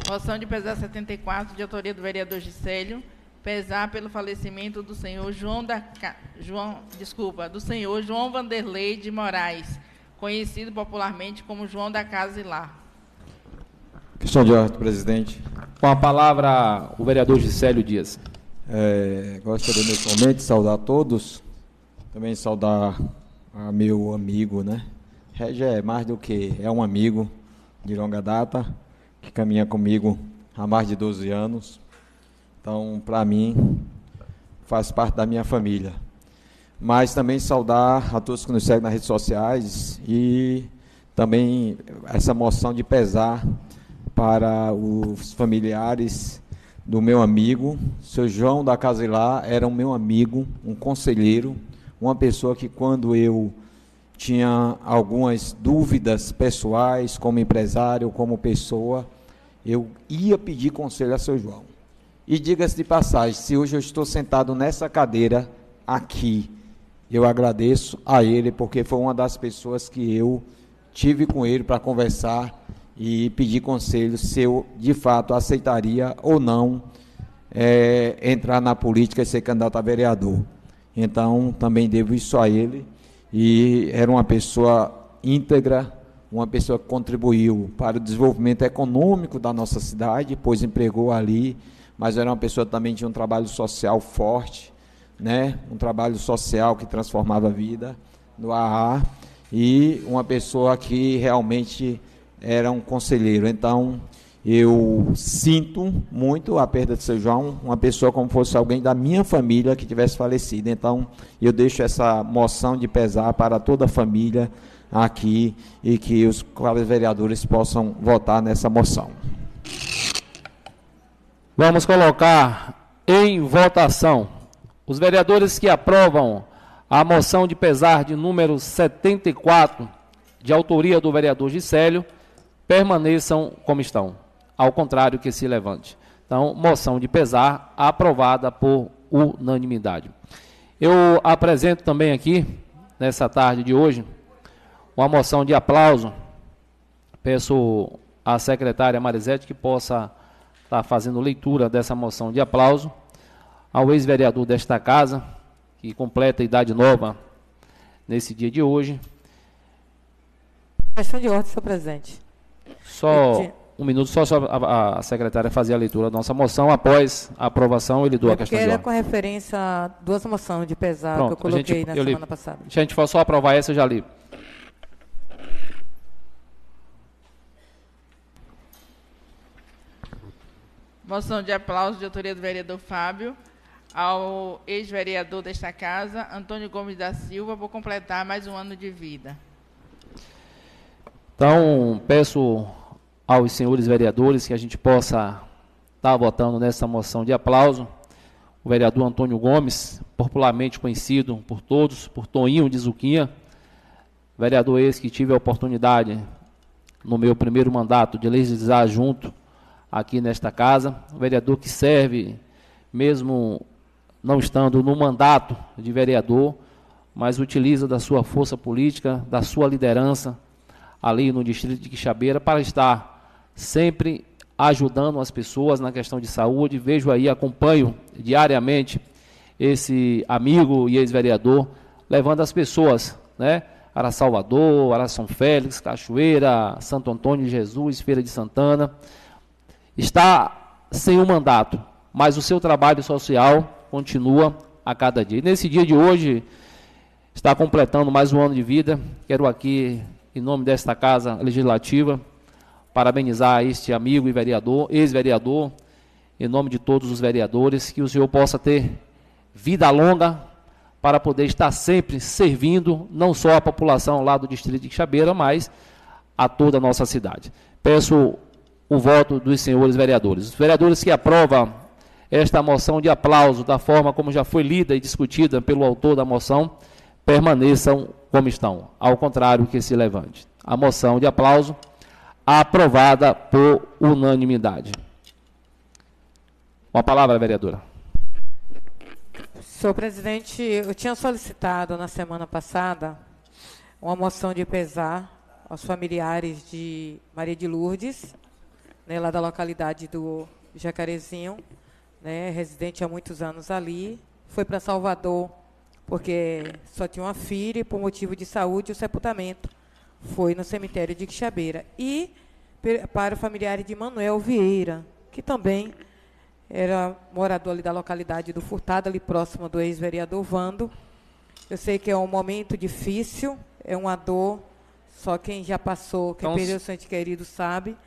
Moção de pesar 74, de autoria do vereador Gisélio, pesar pelo falecimento do senhor João da João, desculpa, do senhor João Vanderlei de Moraes, conhecido popularmente como João da Casa e Lar. Questão de ordem, presidente. Com a palavra o vereador Gisélio Dias. É, gostaria nesse momento de saudar todos, também saudar a meu amigo, né? Regi é mais do que é um amigo de longa data, que caminha comigo há mais de 12 anos. Então, para mim, faz parte da minha família. Mas também saudar a todos que nos seguem nas redes sociais e também essa moção de pesar para os familiares do meu amigo, seu João da Casilá, era um meu amigo, um conselheiro, uma pessoa que quando eu tinha algumas dúvidas pessoais, como empresário, como pessoa, eu ia pedir conselho a seu João. E diga-se de passagem, se hoje eu estou sentado nessa cadeira aqui, eu agradeço a ele, porque foi uma das pessoas que eu tive com ele para conversar e pedir conselho se eu de fato aceitaria ou não é, entrar na política e ser candidato a vereador. Então, também devo isso a ele. E era uma pessoa íntegra, uma pessoa que contribuiu para o desenvolvimento econômico da nossa cidade, pois empregou ali, mas era uma pessoa também de um trabalho social forte, né? um trabalho social que transformava a vida no AA, e uma pessoa que realmente era um conselheiro. Então, eu sinto muito a perda de seu João, uma pessoa como fosse alguém da minha família que tivesse falecido. Então, eu deixo essa moção de pesar para toda a família aqui e que os vereadores possam votar nessa moção. Vamos colocar em votação os vereadores que aprovam A moção de pesar de número 74, de autoria do vereador Gisélio, permaneçam como estão. Ao contrário, que se levante. Então, moção de pesar aprovada por unanimidade. Eu apresento também aqui, nessa tarde de hoje, uma moção de aplauso. Peço à secretária Marisete que possa estar fazendo leitura dessa moção de aplauso ao ex-vereador desta casa, que completa a idade nova nesse dia de hoje. Questão de ordem, senhor presidente. Só um minuto, só, só a, a, secretária fazer a leitura da nossa moção. Após a aprovação, ele doa a questão de ordem. ordem. com referência a duas moções de pesar Pronto, que eu coloquei gente, na eu semana li. passada. Se a gente for só aprovar essa, eu já li. Moção de aplauso de autoria do vereador Fábio ao ex-vereador desta casa, Antônio Gomes da Silva, por completar mais um ano de vida. Então, peço aos senhores vereadores que a gente possa estar votando nessa moção de aplauso. O vereador Antônio Gomes, popularmente conhecido por todos, por Toninho de Zuquinha, vereador esse que tive a oportunidade, no meu primeiro mandato, de legislar junto aqui nesta casa, vereador que serve, mesmo não estando no mandato de vereador, mas utiliza da sua força política, da sua liderança ali no distrito de Quixabeira para estar sempre ajudando as pessoas na questão de saúde. Vejo aí, acompanho diariamente esse amigo e ex-vereador levando as pessoas, né, para Salvador, para São Félix, Cachoeira, Santo Antônio de Jesus, Feira de Santana. Está sem o um mandato, mas o seu trabalho social continua a cada dia. E nesse dia de hoje, está completando mais um ano de vida. Quero aqui, em nome desta Casa Legislativa, parabenizar este amigo e vereador, ex-vereador, em nome de todos os vereadores, que o senhor possa ter vida longa para poder estar sempre servindo, não só a população lá do distrito de Xabeira, mas a toda a nossa cidade. Peço o voto dos senhores vereadores. Os vereadores que aprovam esta moção de aplauso, da forma como já foi lida e discutida pelo autor da moção, permaneçam como estão. Ao contrário, que se levante. A moção de aplauso aprovada por unanimidade. Uma palavra, vereadora. Senhor presidente, eu tinha solicitado na semana passada uma moção de pesar aos familiares de Maria de Lourdes, né, lá da localidade do Jacarezinho, né, residente há muitos anos ali, foi para Salvador porque só tinha uma filha e por motivo de saúde o sepultamento foi no cemitério de Quixabeira. E para o familiar de Manuel Vieira, que também era morador ali da localidade do Furtado, ali próximo do ex-vereador Vando. Eu sei que é um momento difícil, é uma dor, só quem já passou, quem Então, perdeu seu ente querido sabe.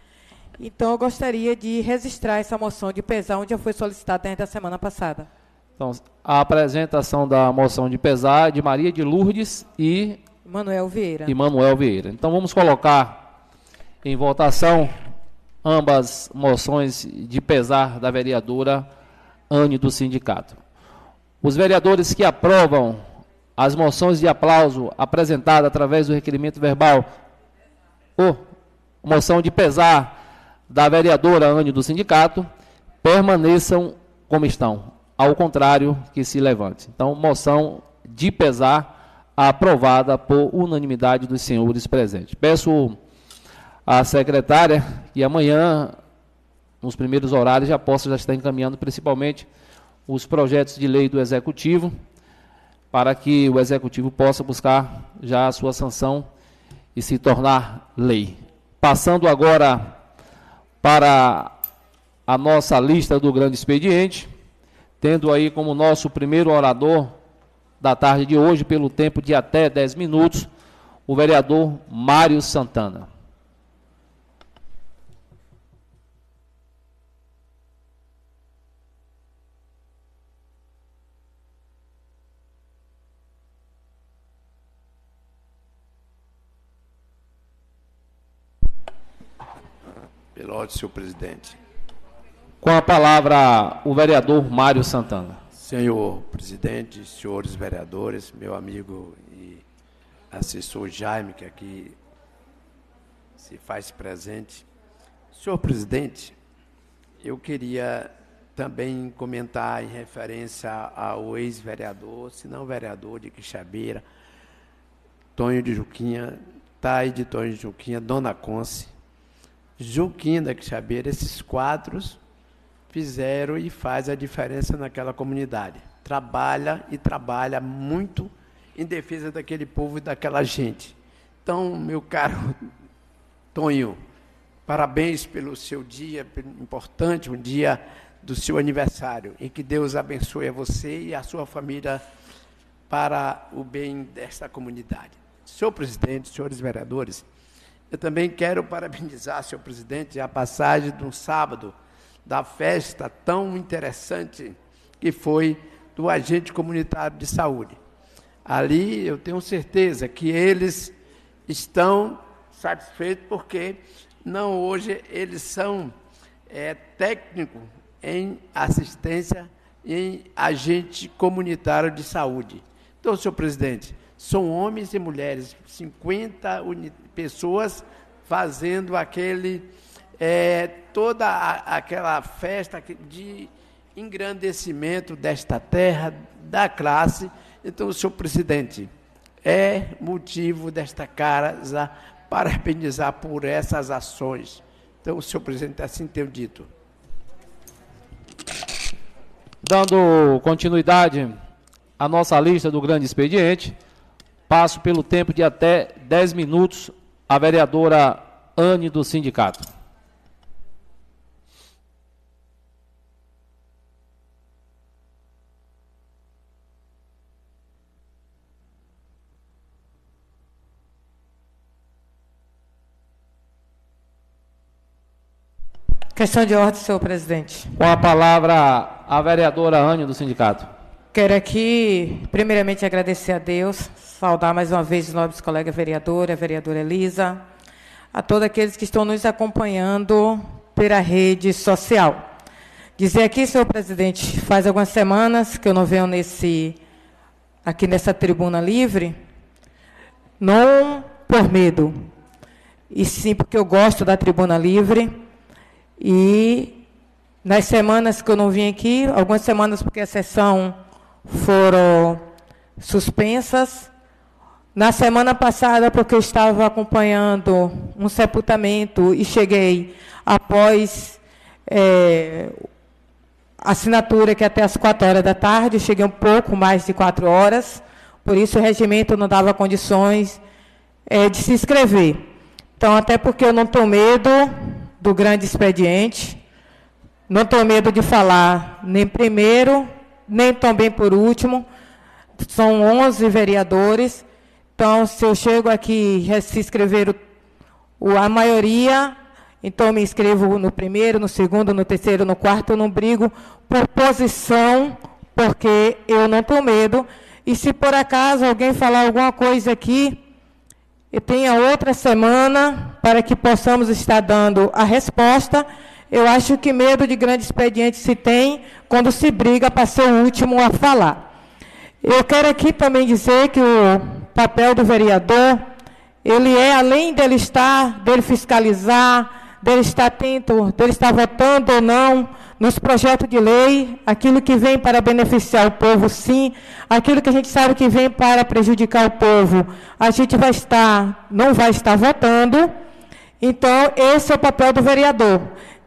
Então, eu gostaria de registrar essa moção de pesar, onde já foi solicitada desde a semana passada. Então, a apresentação da moção de pesar de Maria de Lourdes e Manuel Vieira. e Manuel Vieira. Então, vamos colocar em votação ambas moções de pesar da vereadora Anne do sindicato. Os vereadores que aprovam as moções de aplauso apresentadas através do requerimento verbal, ou moção de pesar da vereadora Anne do sindicato, permaneçam como estão. Ao contrário, que se levante. Então, moção de pesar aprovada por unanimidade dos senhores presentes. Peço à secretária que amanhã, nos primeiros horários, já possa já estar encaminhando principalmente os projetos de lei do Executivo, para que o Executivo possa buscar já a sua sanção e se tornar lei. Passando agora para a nossa lista do grande expediente, tendo aí como nosso primeiro orador da tarde de hoje, pelo tempo de até 10 minutos, o vereador Mário Santana. Pela ordem, senhor presidente. Com a palavra, o vereador Mário Santana. Senhor presidente, senhores vereadores, meu amigo e assessor Jaime, que aqui se faz presente. Senhor presidente, eu queria também comentar em referência ao ex-vereador, se não vereador de Quixabeira, Tonho de Juquinha, Tai de Tonho de Juquinha, Dona Conce, Juquinha da Quixabeira, esses quatro fizeram e faz a diferença naquela comunidade. Trabalha e trabalha muito em defesa daquele povo e daquela gente. Então, meu caro Tonho, parabéns pelo seu dia importante, um dia do seu aniversário, e que Deus abençoe a você e a sua família para o bem desta comunidade. Senhor presidente, senhores vereadores, eu também quero parabenizar, senhor presidente, a passagem de um sábado da festa tão interessante que foi do agente comunitário de saúde. Ali eu tenho certeza que eles estão satisfeitos porque não hoje eles são é, técnicos em assistência em agente comunitário de saúde. Então, senhor presidente, são homens e mulheres, 50 pessoas fazendo aquele é, toda a, aquela festa de engrandecimento desta terra, da classe. Então, senhor presidente, é motivo desta casa parabenizar por essas ações. Então, senhor presidente, assim tenho dito. Dando continuidade à nossa lista do grande expediente, passo pelo tempo de até 10 minutos a vereadora Anne do sindicato. Questão de ordem, senhor presidente. Com a palavra a vereadora Anne do sindicato. Quero aqui, primeiramente, agradecer a Deus, saudar mais uma vez os nobres colegas vereadora, a vereadora Elisa, a todos aqueles que estão nos acompanhando pela rede social. Dizer aqui, senhor presidente, faz algumas semanas que eu não venho nesse, aqui nessa tribuna livre, não por medo, e sim porque eu gosto da tribuna livre, e nas semanas que eu não vim aqui, algumas semanas porque a sessão foram suspensas. Na semana passada, porque eu estava acompanhando um sepultamento e cheguei após é, assinatura, que é até as quatro horas da tarde, cheguei um pouco mais de quatro horas, por isso o regimento não dava condições é, de se inscrever. Então, até porque eu não tenho medo, do grande expediente. Não tenho medo de falar nem primeiro, nem também por último. São 11 vereadores. Então, se eu chego aqui e se inscrever a maioria, então me inscrevo no primeiro, no segundo, no terceiro, no quarto. Eu não brigo por posição, porque eu não tenho medo. E se por acaso alguém falar alguma coisa aqui, e tenha outra semana para que possamos estar dando a resposta. Eu acho que medo de grande expediente se tem quando se briga para ser o último a falar. Eu quero aqui também dizer que o papel do vereador, ele é, além dele estar, dele fiscalizar, dele estar atento, dele estar votando ou não, nos projetos de lei, aquilo que vem para beneficiar o povo, sim, aquilo que a gente sabe que vem para prejudicar o povo, a gente vai estar, não vai estar votando. Então, esse é o papel do vereador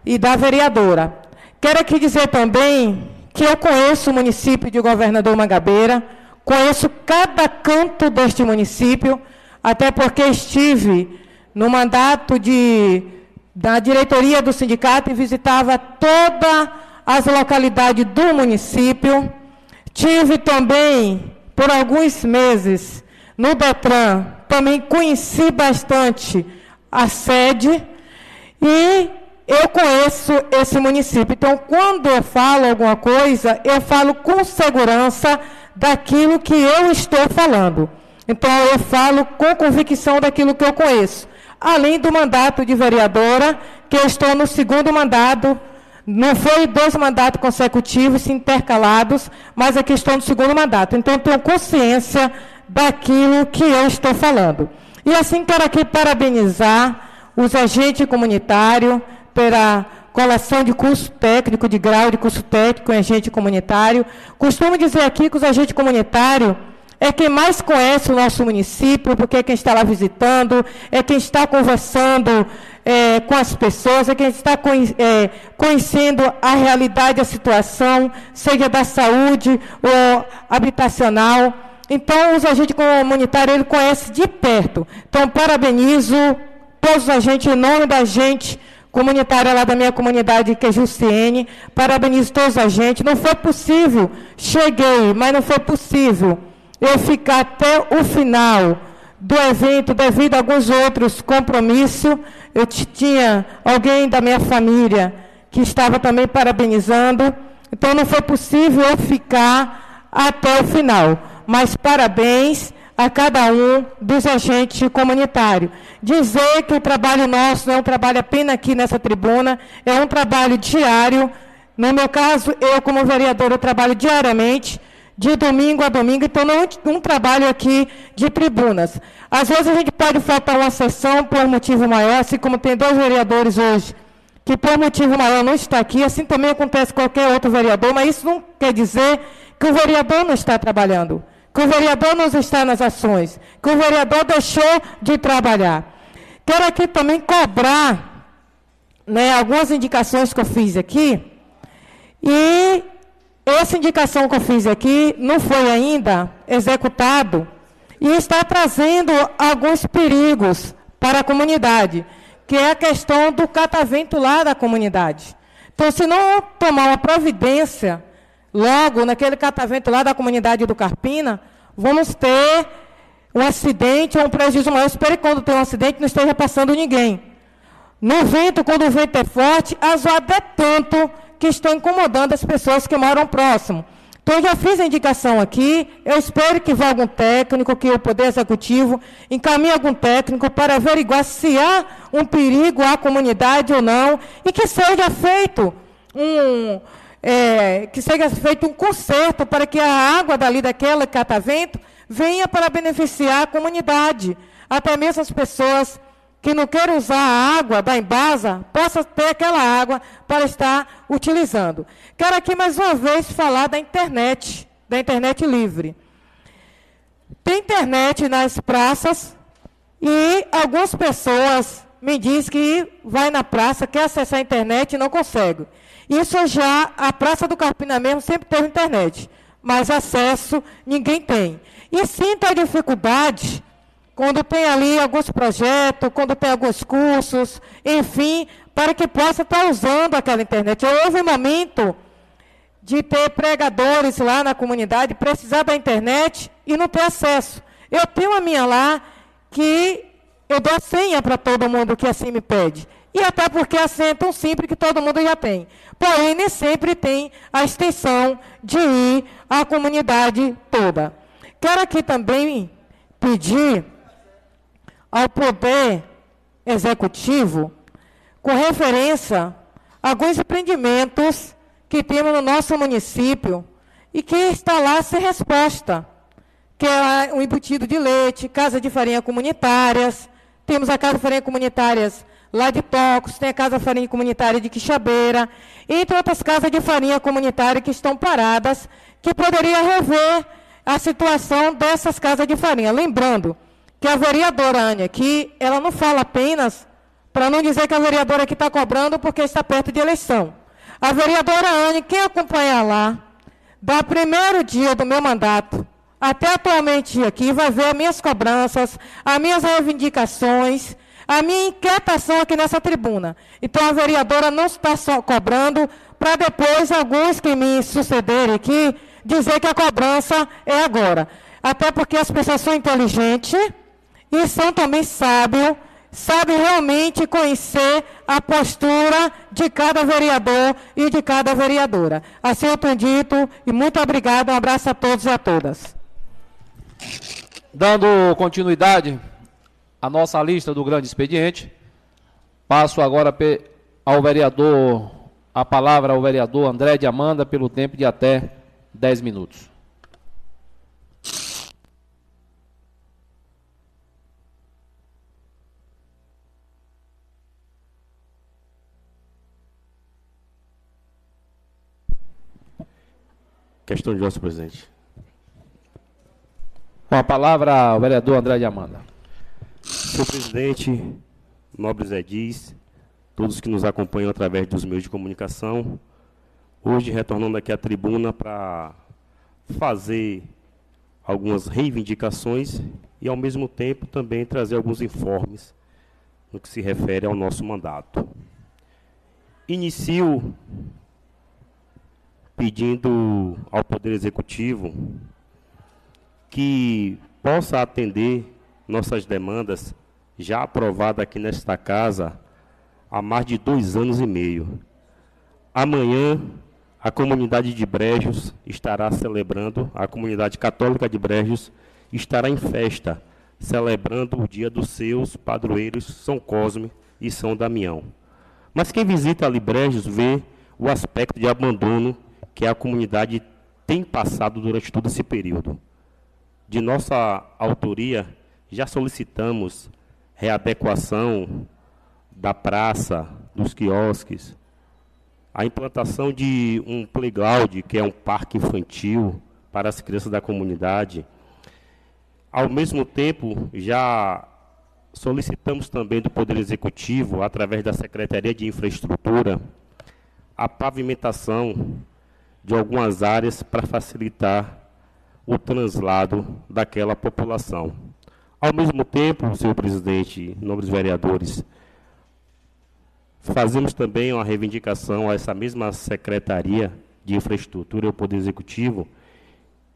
e da vereadora. Quero aqui dizer também que eu conheço o município de Governador Mangabeira, conheço cada canto deste município, até porque estive no mandato de da diretoria do sindicato e visitava todas as localidades do município. Tive também, por alguns meses, no Detran, também conheci bastante a sede e eu conheço esse município. Então, quando eu falo alguma coisa, eu falo com segurança daquilo que eu estou falando. Então, eu falo com convicção daquilo que eu conheço além do mandato de vereadora, que eu estou no segundo mandato Não foi dois mandatos consecutivos, intercalados, mas a questão do segundo mandato. Então, tenho consciência daquilo que eu estou falando. E assim, quero aqui parabenizar os agentes comunitários pela colação de curso técnico, de grau de curso técnico em agente comunitário. Costumo dizer aqui que os agentes comunitários é quem mais conhece o nosso município, porque é quem está lá visitando, é quem está conversando é, com as pessoas, é quem está é, conhecendo a realidade, a situação, seja da saúde ou habitacional. Então, os agentes comunitários, ele conhece de perto. Então, parabenizo todos os agentes, em nome da gente comunitária lá da minha comunidade, que é Justiene, parabenizo todos os agentes. Não foi possível, cheguei, mas não foi possível eu ficar até o final do evento devido a alguns outros compromissos. Eu tinha alguém da minha família que estava também parabenizando. Então não foi possível eu ficar até o final. Mas parabéns a cada um dos agentes comunitários. Dizer que o trabalho nosso não é um trabalho apenas aqui nessa tribuna, é um trabalho diário. No meu caso, eu como vereador, eu trabalho diariamente de domingo a domingo, então não é um trabalho aqui de tribunas. Às vezes a gente pode faltar uma sessão por motivo maior, assim como tem dois vereadores hoje, que por motivo maior não está aqui, assim também acontece com qualquer outro vereador, mas isso não quer dizer que o vereador não está trabalhando, que o vereador não está nas ações, que o vereador deixou de trabalhar. Quero aqui também cobrar né, algumas indicações que eu fiz aqui, e essa indicação que eu fiz aqui não foi ainda executado e está trazendo alguns perigos para a comunidade, que é a questão do catavento lá da comunidade. Então, se não tomar uma providência logo naquele catavento lá da comunidade do Carpina, vamos ter um acidente ou um prejuízo maior. Espero que quando tem um acidente não esteja passando ninguém. No vento, quando o vento é forte, a zoada é tanto que estão incomodando as pessoas que moram próximo. Então, eu já fiz a indicação aqui, eu espero que vá algum técnico, que o Poder Executivo encaminhe algum técnico para averiguar se há um perigo à comunidade ou não, e que seja feito um, é, que seja feito um conserto para que a água dali daquela catavento venha para beneficiar a comunidade, até mesmo as pessoas que não quer usar a água da embasa, possa ter aquela água para estar utilizando. Quero aqui mais uma vez falar da internet, da internet livre. Tem internet nas praças e algumas pessoas me dizem que vai na praça, quer acessar a internet e não consegue. Isso já, a Praça do Carpina mesmo sempre teve internet, mas acesso ninguém tem. E sinto a dificuldade quando tem ali alguns projetos, quando tem alguns cursos, enfim, para que possa estar usando aquela internet. Houve um momento de ter pregadores lá na comunidade, precisar da internet e não ter acesso. Eu tenho a minha lá que eu dou a senha para todo mundo que assim me pede. E até porque a senha é tão simples que todo mundo já tem. Porém, nem sempre tem a extensão de ir à comunidade toda. Quero aqui também pedir ao poder executivo com referência a alguns empreendimentos que temos no nosso município e que está lá sem resposta, que é o embutido de leite, casa de farinha comunitárias, temos a casa de farinha comunitárias lá de Tocos, tem a casa de farinha comunitária de Quixabeira, entre outras casas de farinha comunitária que estão paradas, que poderia rever a situação dessas casas de farinha. Lembrando que a vereadora Ania aqui, ela não fala apenas para não dizer que a vereadora aqui está cobrando porque está perto de eleição. A vereadora Ania, quem acompanhar lá, da primeiro dia do meu mandato até atualmente aqui, vai ver as minhas cobranças, as minhas reivindicações, a minha inquietação aqui nessa tribuna. Então a vereadora não está só cobrando para depois alguns que me sucederem aqui dizer que a cobrança é agora. Até porque as pessoas são inteligentes e são também sábios, sabem realmente conhecer a postura de cada vereador e de cada vereadora. Assim eu tenho dito e muito obrigado. Um abraço a todos e a todas. Dando continuidade à nossa lista do grande expediente, passo agora ao vereador a palavra ao vereador André de Amanda pelo tempo de até 10 minutos. Questão de ordem, presidente. Com a palavra, o vereador André de Amanda. Senhor presidente, nobres edis, todos que nos acompanham através dos meios de comunicação, hoje retornando aqui à tribuna para fazer algumas reivindicações e, ao mesmo tempo, também trazer alguns informes no que se refere ao nosso mandato. Inicio pedindo ao Poder Executivo que possa atender nossas demandas, já aprovada aqui nesta casa há mais de dois anos e meio. Amanhã, a comunidade de Brejos estará celebrando, a comunidade católica de Brejos estará em festa, celebrando o dia dos seus padroeiros São Cosme e São Damião. Mas quem visita ali Brejos vê o aspecto de abandono que a comunidade tem passado durante todo esse período. De nossa autoria, já solicitamos readequação da praça, dos quiosques, a implantação de um playground, que é um parque infantil para as crianças da comunidade. Ao mesmo tempo, já solicitamos também do Poder Executivo, através da Secretaria de Infraestrutura, a pavimentação de algumas áreas para facilitar o translado daquela população. Ao mesmo tempo, senhor presidente, nobres vereadores, fazemos também uma reivindicação a essa mesma Secretaria de Infraestrutura e o Poder Executivo,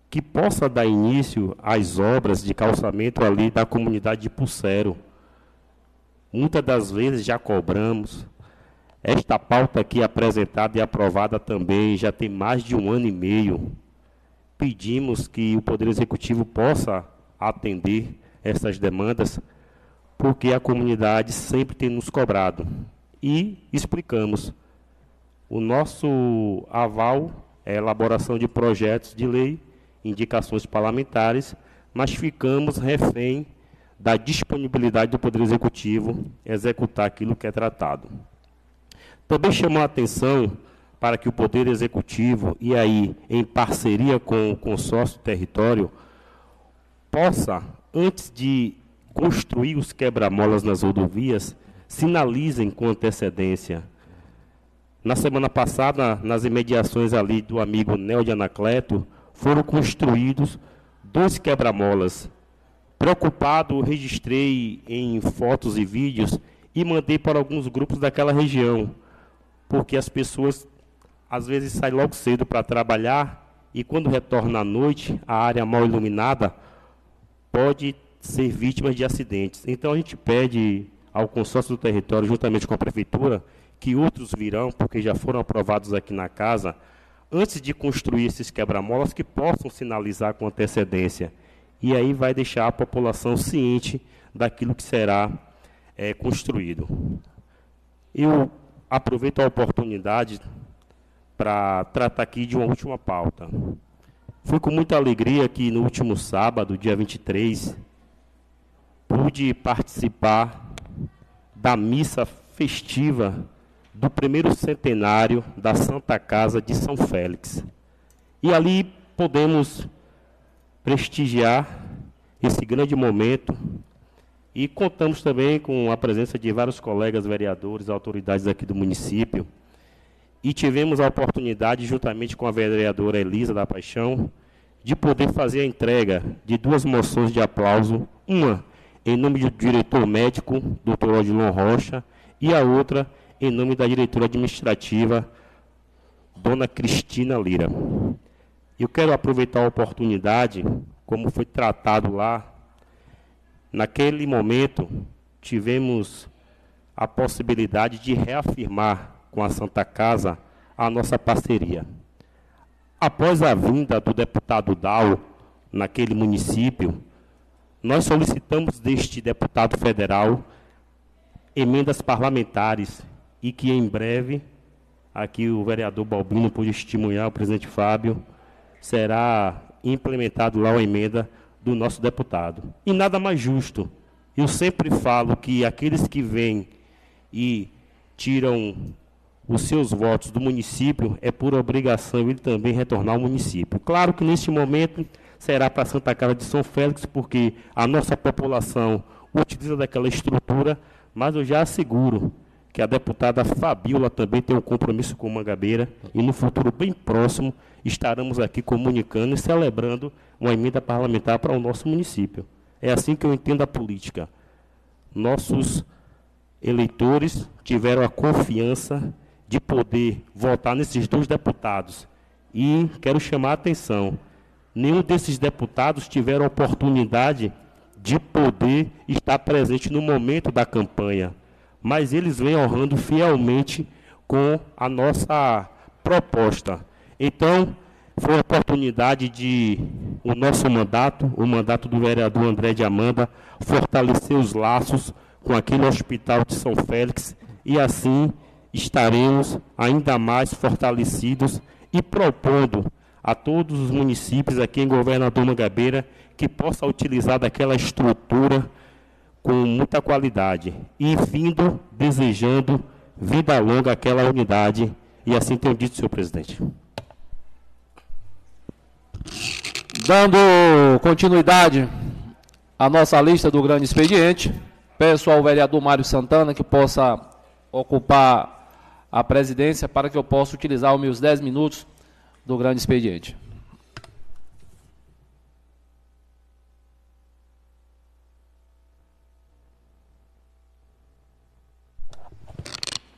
que possa dar início às obras de calçamento ali da comunidade de Pulsero. Muitas das vezes já cobramos. Esta pauta aqui apresentada e aprovada também já tem mais de um ano e meio pedimos que o Poder Executivo possa atender essas demandas, porque a comunidade sempre tem nos cobrado. E explicamos. O nosso aval é elaboração de projetos de lei, indicações parlamentares, mas ficamos refém da disponibilidade do Poder Executivo executar aquilo que é tratado. Também chamou a atenção para que o Poder Executivo, e aí em parceria com o consórcio território, possa, antes de construir os quebra-molas nas rodovias, sinalizem com antecedência. Na semana passada, nas imediações ali do amigo Nel de Anacleto, foram construídos dois quebra-molas. Preocupado, registrei em fotos e vídeos e mandei para alguns grupos daquela região, porque as pessoas às vezes sai logo cedo para trabalhar e quando retorna à noite, a área mal iluminada pode ser vítima de acidentes. Então a gente pede ao consórcio do território, juntamente com a prefeitura, que outros virão, porque já foram aprovados aqui na casa, antes de construir esses quebra-molas, que possam sinalizar com antecedência. E aí vai deixar a população ciente daquilo que será é, construído. Eu aproveito a oportunidade para tratar aqui de uma última pauta. Foi com muita alegria que no último sábado, dia 23, pude participar da missa festiva do primeiro centenário da Santa Casa de São Félix. E ali podemos prestigiar esse grande momento e contamos também com a presença de vários colegas vereadores, autoridades aqui do município, e tivemos a oportunidade, juntamente com a vereadora Elisa da Paixão, de poder fazer a entrega de duas moções de aplauso, uma em nome do diretor médico, Dr. Odilon Rocha, e a outra em nome da diretora administrativa, Dona Cristina Lira. Eu quero aproveitar a oportunidade, como foi tratado lá, naquele momento tivemos a possibilidade de reafirmar com a Santa Casa a nossa parceria. Após a vinda do deputado Dal naquele município, nós solicitamos deste deputado federal emendas parlamentares e que em breve aqui o vereador Balbino pôde testemunhar, o presidente Fábio, será implementado lá uma emenda do nosso deputado. E nada mais justo. Eu sempre falo que aqueles que vêm e tiram os seus votos do município, é por obrigação ele também retornar ao município. Claro que neste momento será para Santa Casa de São Félix, porque a nossa população utiliza daquela estrutura, mas eu já asseguro que a deputada Fabiola também tem um compromisso com Mangabeira e no futuro bem próximo estaremos aqui comunicando e celebrando uma emenda parlamentar para o nosso município. É assim que eu entendo a política. Nossos eleitores tiveram a confiança de poder votar nesses dois deputados. E quero chamar a atenção: nenhum desses deputados tiveram a oportunidade de poder estar presente no momento da campanha, mas eles vêm honrando fielmente com a nossa proposta. Então, foi a oportunidade de o nosso mandato, o mandato do vereador André de Amanda, fortalecer os laços com aquele hospital de São Félix e assim estaremos ainda mais fortalecidos e propondo a todos os municípios aqui em Governador Mangabeira que possa utilizar daquela estrutura com muita qualidade e vindo desejando vida longa àquela unidade e assim tenho dito, senhor presidente. Dando continuidade à nossa lista do grande expediente, peço ao vereador Mário Santana que possa ocupar a presidência para que eu possa utilizar os meus 10 minutos do grande expediente.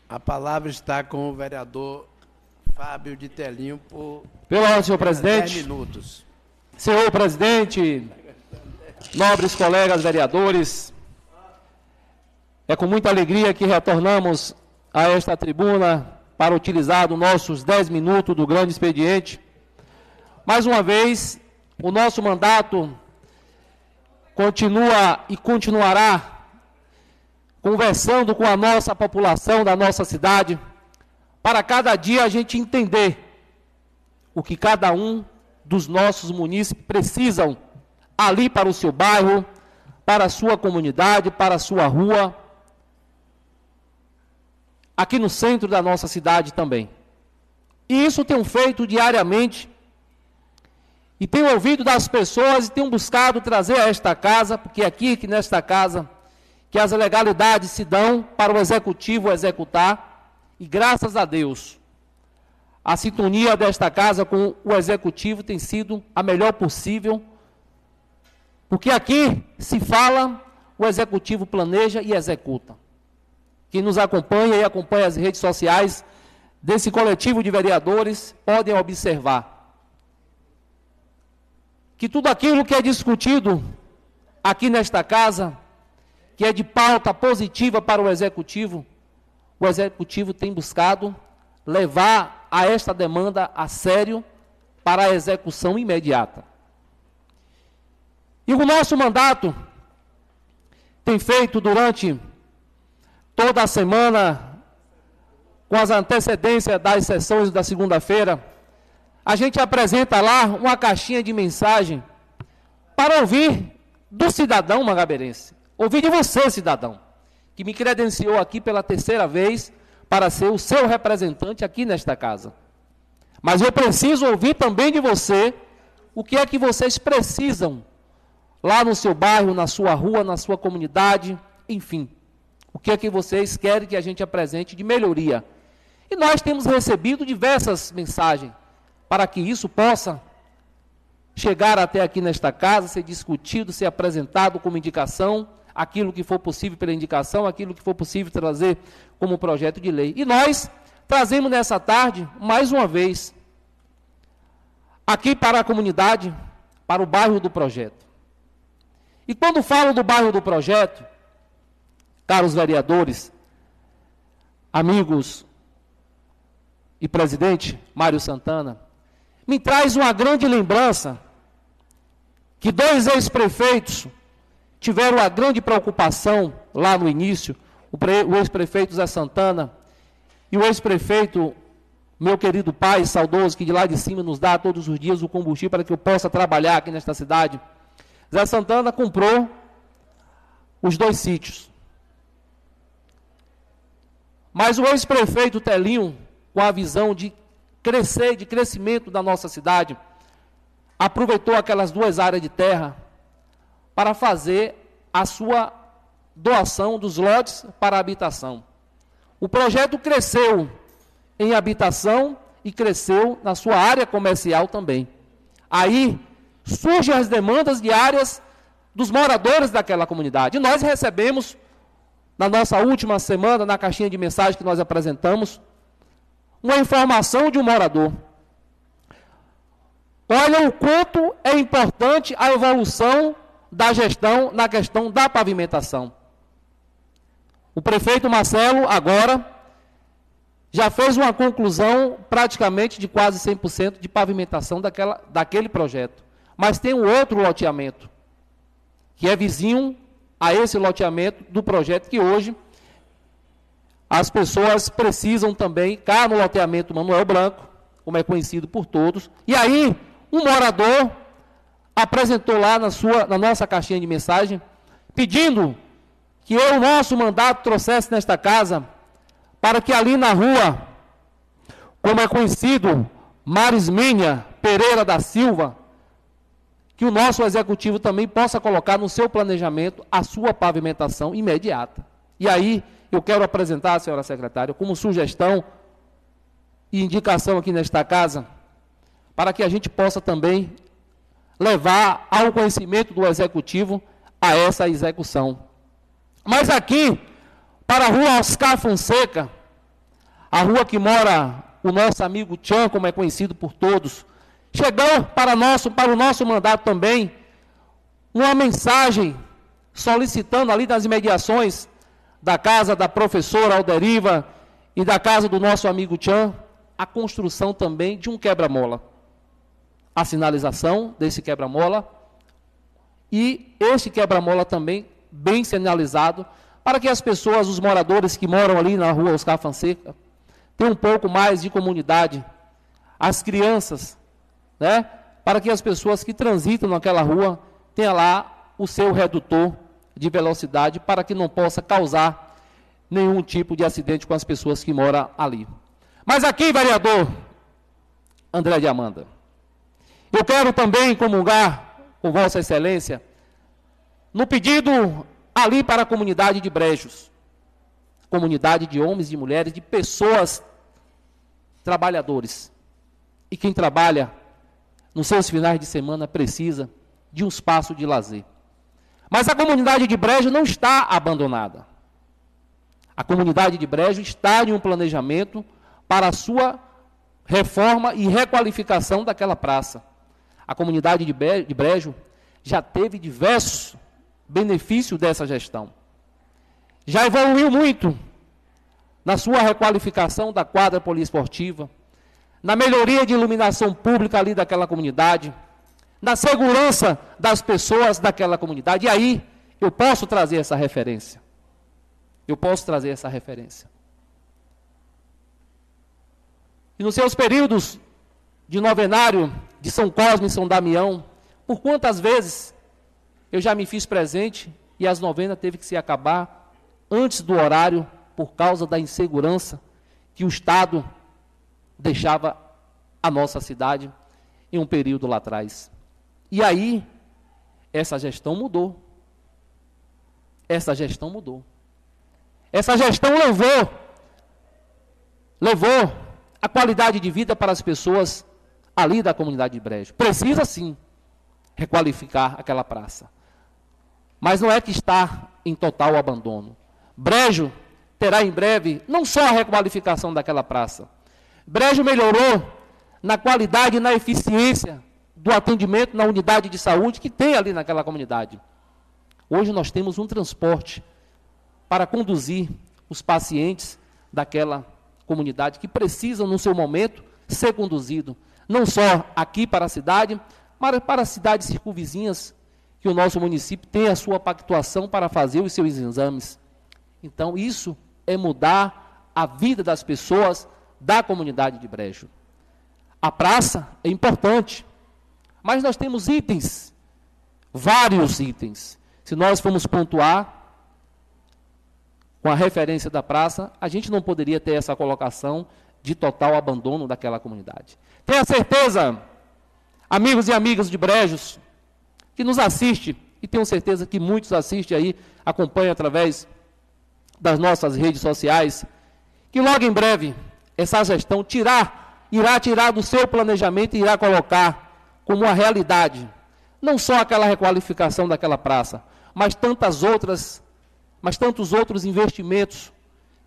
A palavra está com o vereador Fábio de Telinho por Pela ordem, senhor presidente. 10 minutos. Senhor presidente, nobres colegas vereadores, é com muita alegria que retornamos a esta tribuna para utilizar os nossos 10 minutos do grande expediente. Mais uma vez, o nosso mandato continua e continuará conversando com a nossa população da nossa cidade, para cada dia a gente entender o que cada um dos nossos munícipes precisam ali para o seu bairro, para a sua comunidade, para a sua rua, aqui no centro da nossa cidade também. E isso tenho feito diariamente. E tenho ouvido das pessoas e tenho buscado trazer a esta casa, porque é aqui que nesta casa que as legalidades se dão para o executivo executar, e graças a Deus, a sintonia desta casa com o executivo tem sido a melhor possível, porque aqui se fala, o executivo planeja e executa. Quem nos acompanha e acompanha as redes sociais desse coletivo de vereadores podem observar que tudo aquilo que é discutido aqui nesta casa, que é de pauta positiva para o executivo, o executivo tem buscado levar a esta demanda a sério para a execução imediata. E o nosso mandato tem feito durante toda a semana, com as antecedências das sessões da segunda-feira, a gente apresenta lá uma caixinha de mensagem para ouvir do cidadão magabeirense, ouvir de você, cidadão, que me credenciou aqui pela terceira vez para ser o seu representante aqui nesta casa. Mas eu preciso ouvir também de você o que é que vocês precisam lá no seu bairro, na sua rua, na sua comunidade, enfim. O que é que vocês querem que a gente apresente de melhoria? E nós temos recebido diversas mensagens para que isso possa chegar até aqui nesta casa, ser discutido, ser apresentado como indicação, aquilo que for possível pela indicação, aquilo que for possível trazer como projeto de lei. E nós trazemos nessa tarde, mais uma vez, aqui para a comunidade, para o bairro do projeto. E quando falo do bairro do projeto, caros vereadores, amigos e presidente Mário Santana, me traz uma grande lembrança que dois ex-prefeitos tiveram uma grande preocupação lá no início, o, ex-prefeito Zé Santana e o ex-prefeito meu querido Pai saudoso, que de lá de cima nos dá todos os dias o combustível para que eu possa trabalhar aqui nesta cidade. Zé Santana comprou os dois sítios. Mas o ex-prefeito Telinho, com a visão de crescer, de crescimento da nossa cidade, aproveitou aquelas duas áreas de terra para fazer a sua doação dos lotes para habitação. O projeto cresceu em habitação e cresceu na sua área comercial também. Aí surgem as demandas diárias dos moradores daquela comunidade. E nós recebemos, na nossa última semana, na caixinha de mensagem que nós apresentamos, uma informação de um morador. Olha o quanto é importante a evolução da gestão na questão da pavimentação. O prefeito Marcelo, agora, já fez uma conclusão praticamente de quase 100% de pavimentação daquela, daquele projeto. Mas tem um outro loteamento, que é vizinho a esse loteamento do projeto que hoje as pessoas precisam também, cá no loteamento Manuel Branco, como é conhecido por todos. E aí, um morador apresentou lá na, sua, na nossa caixinha de mensagem, pedindo que eu, o nosso mandato, trouxesse nesta casa, para que ali na rua, como é conhecido, Marisminha Pereira da Silva, que o nosso executivo também possa colocar no seu planejamento a sua pavimentação imediata. E aí, eu quero apresentar, senhora secretária, como sugestão e indicação aqui nesta casa, para que a gente possa também levar ao conhecimento do executivo a essa execução. Mas aqui, para a rua Oscar Fonseca, a rua que mora o nosso amigo Tchan, como é conhecido por todos, chegou para, nosso, para o nosso mandato também uma mensagem solicitando ali das imediações da casa da professora Alderiva e da casa do nosso amigo Tchan, a construção também de um quebra-mola. A sinalização desse quebra-mola e este quebra-mola também bem sinalizado, para que as pessoas, os moradores que moram ali na rua Oscar Fonseca, tenham um pouco mais de comunidade. As crianças, né? Para que as pessoas que transitam naquela rua tenham lá o seu redutor de velocidade para que não possa causar nenhum tipo de acidente com as pessoas que moram ali. Mas aqui, vereador André de Amanda, eu quero também comungar com Vossa Excelência no pedido ali para a comunidade de Brejos, comunidade de homens e mulheres, de pessoas trabalhadores. E quem trabalha nos seus finais de semana precisa de um espaço de lazer. Mas a comunidade de Brejo não está abandonada. A comunidade de Brejo está em um planejamento para a sua reforma e requalificação daquela praça. A comunidade de Brejo já teve diversos benefício dessa gestão. Já evoluiu muito na sua requalificação da quadra poliesportiva, na melhoria de iluminação pública ali daquela comunidade, na segurança das pessoas daquela comunidade. E aí eu posso trazer essa referência. Eu posso trazer essa referência. E nos seus períodos de novenário de São Cosme e São Damião, por quantas vezes eu já me fiz presente e as novenas teve que se acabar antes do horário por causa da insegurança que o Estado deixava a nossa cidade em um período lá atrás. E aí, essa gestão mudou. Essa gestão mudou. Essa gestão levou levou a qualidade de vida para as pessoas ali da comunidade de Brejo. Precisa sim requalificar aquela praça. Mas não é que está em total abandono. Brejo terá em breve não só a requalificação daquela praça. Brejo melhorou na qualidade e na eficiência do atendimento na unidade de saúde que tem ali naquela comunidade. Hoje nós temos um transporte para conduzir os pacientes daquela comunidade que precisam, no seu momento, ser conduzido, não só aqui para a cidade, mas para as cidades circunvizinhas que o nosso município tem a sua pactuação para fazer os seus exames. Então, isso é mudar a vida das pessoas da comunidade de Brejo. A praça é importante, mas nós temos itens, vários itens. Se nós formos pontuar com a referência da praça, a gente não poderia ter essa colocação de total abandono daquela comunidade. Tenha certeza, amigos e amigas de Brejos, que nos assiste, e tenho certeza que muitos assistem aí, acompanham através das nossas redes sociais, que logo em breve essa gestão tirar, irá tirar do seu planejamento e irá colocar como uma realidade, não só aquela requalificação daquela praça, mas tantas outras, mas tantos outros investimentos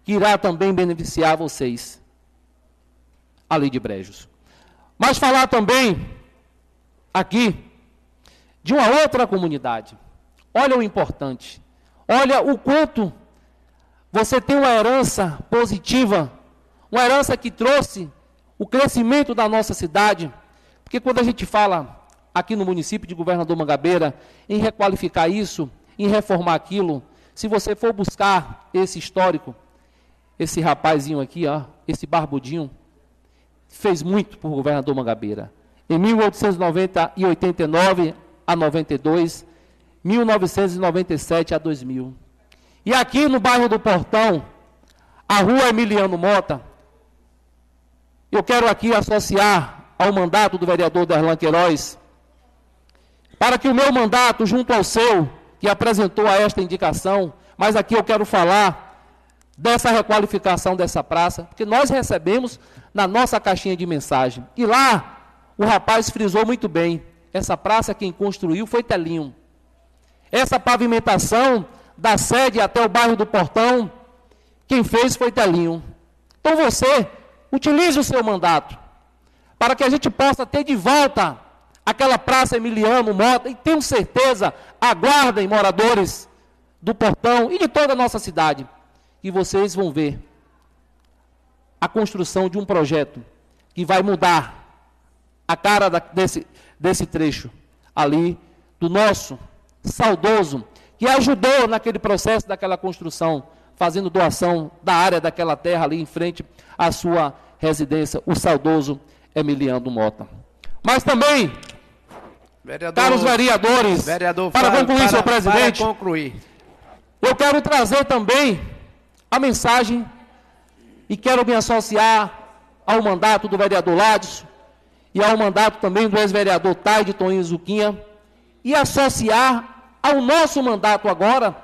que irá também beneficiar vocês ali de Brejos. Mas falar também aqui de uma outra comunidade. Olha o importante. Olha o quanto você tem uma herança positiva, uma herança que trouxe o crescimento da nossa cidade. Porque quando a gente fala aqui no município de Governador Mangabeira em requalificar isso, em reformar aquilo, se você for buscar esse histórico, esse rapazinho aqui, ó, esse barbudinho, fez muito por governador Mangabeira. Em 1889 a 92, 1997 a 2000. E aqui no bairro do Portão, a rua Emiliano Mota, eu quero aqui associar ao mandato do vereador Darlan Queiroz, para que o meu mandato, junto ao seu, que apresentou a esta indicação, mas aqui eu quero falar dessa requalificação dessa praça, porque nós recebemos na nossa caixinha de mensagem. E lá, o rapaz frisou muito bem: essa praça quem construiu foi Telinho. Essa pavimentação da sede até o bairro do Portão, quem fez foi Telinho. Então você, utilize o seu mandato, para que a gente possa ter de volta aquela praça Emiliano Mota, e tenho certeza, aguardem moradores do Portão e de toda a nossa cidade que vocês vão ver a construção de um projeto que vai mudar a cara da, desse, desse trecho ali do nosso saudoso, que ajudou naquele processo daquela construção, fazendo doação da área daquela terra ali em frente à sua residência, o saudoso Emiliano Mota. Mas também, vereador, caros vereadores, vereador, para concluir, para, senhor presidente, concluir. eu quero trazer também a mensagem e quero me associar ao mandato do vereador Ladson e ao mandato também do ex-vereador Taide Toninho Zuquinha e associar ao nosso mandato agora,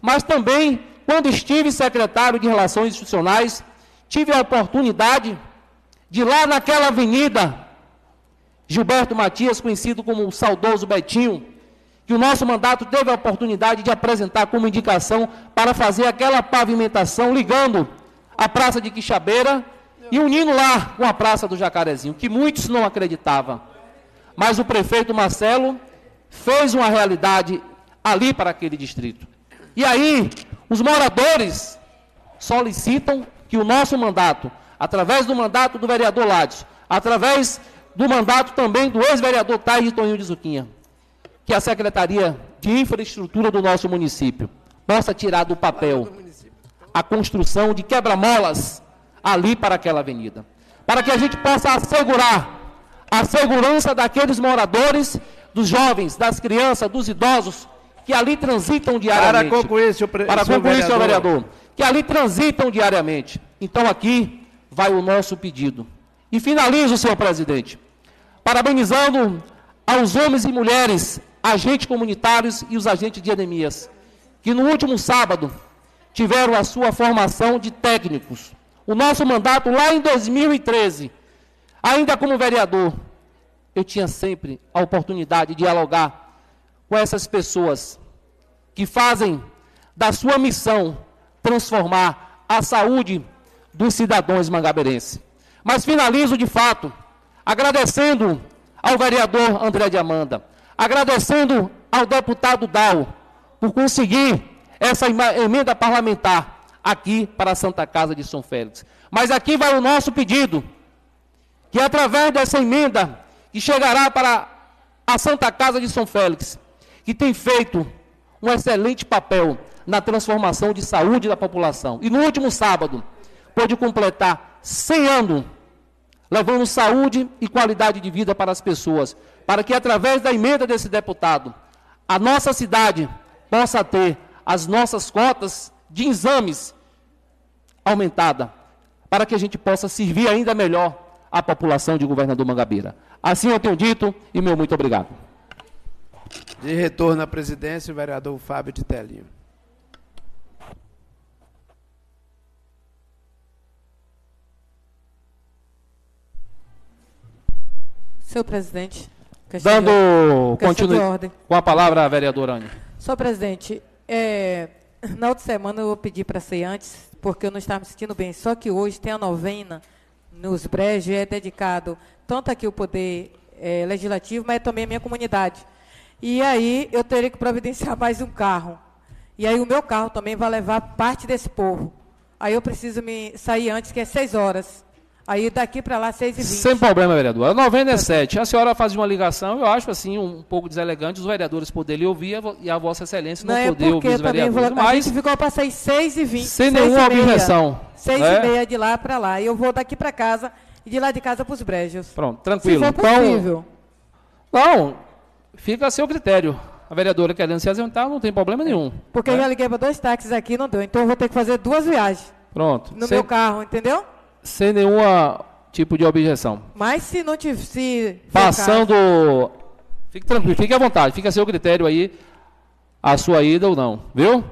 mas também quando estive secretário de Relações Institucionais, tive a oportunidade de lá naquela avenida Gilberto Matias, conhecido como o saudoso Betinho, que o nosso mandato teve a oportunidade de apresentar como indicação para fazer aquela pavimentação ligando a Praça de Quixabeira e unindo lá com a Praça do Jacarezinho, que muitos não acreditavam. Mas o prefeito Marcelo fez uma realidade ali para aquele distrito. E aí, os moradores solicitam que o nosso mandato, através do mandato do vereador Ládio, através do mandato também do ex-vereador Taís Toninho de Zuquinha, que a Secretaria de Infraestrutura do nosso município possa tirar do papel a construção de quebra-molas ali para aquela avenida. Para que a gente possa assegurar a segurança daqueles moradores, dos jovens, das crianças, dos idosos, que ali transitam diariamente. Para concluir, senhor, pre... para concluir, vereador. senhor vereador, que ali transitam diariamente. Então aqui vai o nosso pedido. E finalizo, senhor presidente, parabenizando aos homens e mulheres agentes comunitários e os agentes de anemias, que no último sábado tiveram a sua formação de técnicos. O nosso mandato lá em 2013, ainda como vereador, eu tinha sempre a oportunidade de dialogar com essas pessoas que fazem da sua missão transformar a saúde dos cidadãos mangabeirenses. Mas finalizo de fato agradecendo ao vereador André de Amanda, agradecendo ao deputado Dal por conseguir essa emenda parlamentar aqui para a Santa Casa de São Félix. Mas aqui vai o nosso pedido, que através dessa emenda que chegará para a Santa Casa de São Félix, que tem feito um excelente papel na transformação de saúde da população. E no último sábado, pôde completar 100 anos, levando saúde e qualidade de vida para as pessoas, para que através da emenda desse deputado, a nossa cidade possa ter as nossas cotas de exames aumentada, para que a gente possa servir ainda melhor a população de Governador Mangabeira. Assim eu tenho dito e meu muito obrigado. De retorno à presidência, o vereador Fábio de Telinho. Senhor presidente. Dando continuidade com a palavra a vereadora Ania. Senhor presidente, é, na outra semana eu pedi para ser antes, porque eu não estava me sentindo bem. Só que hoje tem a novena nos brejos e é dedicado tanto aqui o poder é, legislativo, mas também a minha comunidade. E aí eu teria que providenciar mais um carro. E aí o meu carro também vai levar parte desse povo. Aí eu preciso me sair antes, que é seis horas. Aí daqui para lá, seis e vinte. Sem problema, vereador. A 97. A senhora faz uma ligação, eu acho assim, um pouco deselegante os vereadores poderem ouvir e a Vossa Excelência não, Não é poder ouvir os também vou, vereadores. a Mas gente ficou para sair 6 e 20 Sem nenhuma e meia. objeção, Seis né? e meia de lá para lá. E eu vou daqui para casa e de lá de casa para os brejos. Pronto, tranquilo. Se for possível. Então, não, fica a seu critério. A vereadora querendo se ausentar, não tem problema nenhum. Porque eu já liguei para dois táxis aqui não deu. Então eu vou ter que fazer duas viagens Pronto. no sem, meu carro, entendeu? Sem nenhuma tipo de objeção. Mas se não tive. Se Passando. Fique tranquilo, fique à vontade, fica a seu critério aí a sua ida ou não, viu?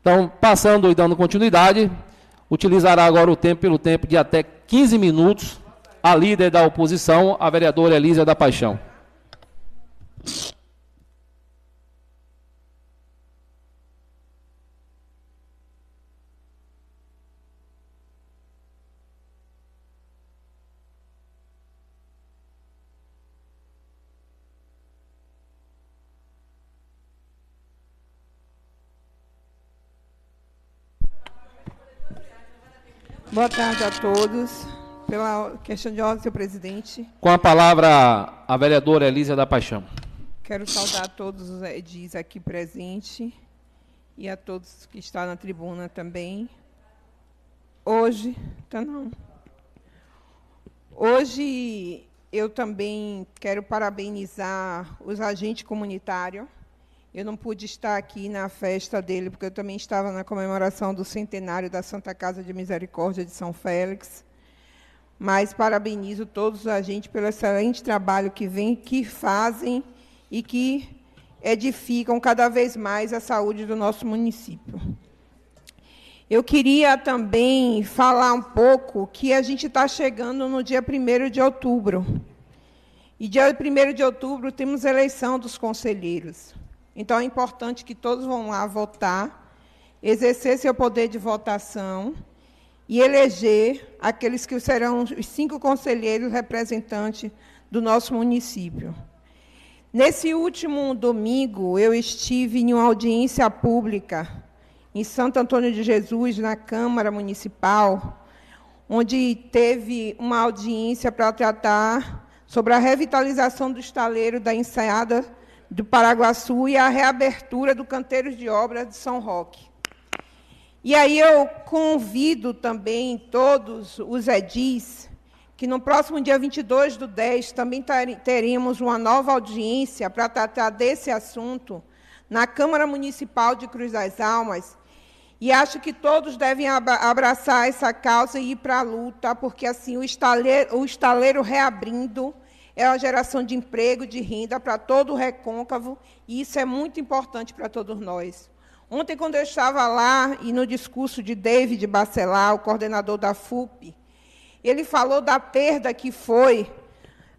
Então, passando e dando continuidade, utilizará agora o tempo pelo tempo de até 15 minutos a líder da oposição, a vereadora Elísia da Paixão. Boa tarde a todos. Pela questão de ordem, senhor presidente, Com a palavra a vereadora Elísia da Paixão. quero saudar todos os edis aqui presentes e a todos que estão na tribuna também. Hoje, tá não. Hoje eu também quero parabenizar os agentes comunitários. Eu não pude estar aqui na festa dele, porque eu também estava na comemoração do centenário da Santa Casa de Misericórdia de São Félix. Mas parabenizo todos os agentes pelo excelente trabalho que vem, que fazem e que edificam cada vez mais a saúde do nosso município. Eu queria também falar um pouco que a gente está chegando no dia 1 de outubro. E dia 1 de outubro temos eleição dos conselheiros. Então é importante que todos vão lá votar, exercer seu poder de votação e eleger aqueles que serão os cinco conselheiros representantes do nosso município. Nesse último domingo, eu estive em uma audiência pública em Santo Antônio de Jesus, na Câmara Municipal, onde teve uma audiência para tratar sobre a revitalização do estaleiro da Enseada do Paraguaçu e a reabertura do canteiro de obras de São Roque. E aí eu convido também todos os edis que no próximo dia 22 do 10 também teremos uma nova audiência para tratar desse assunto na Câmara Municipal de Cruz das Almas. E acho que todos devem abraçar essa causa e ir para a luta, porque assim o estaleiro, o estaleiro reabrindo é a geração de emprego, de renda para todo o recôncavo, e isso é muito importante para todos nós. Ontem, quando eu estava lá, e no discurso de David Bacelar, o coordenador da FUP, ele falou da perda que foi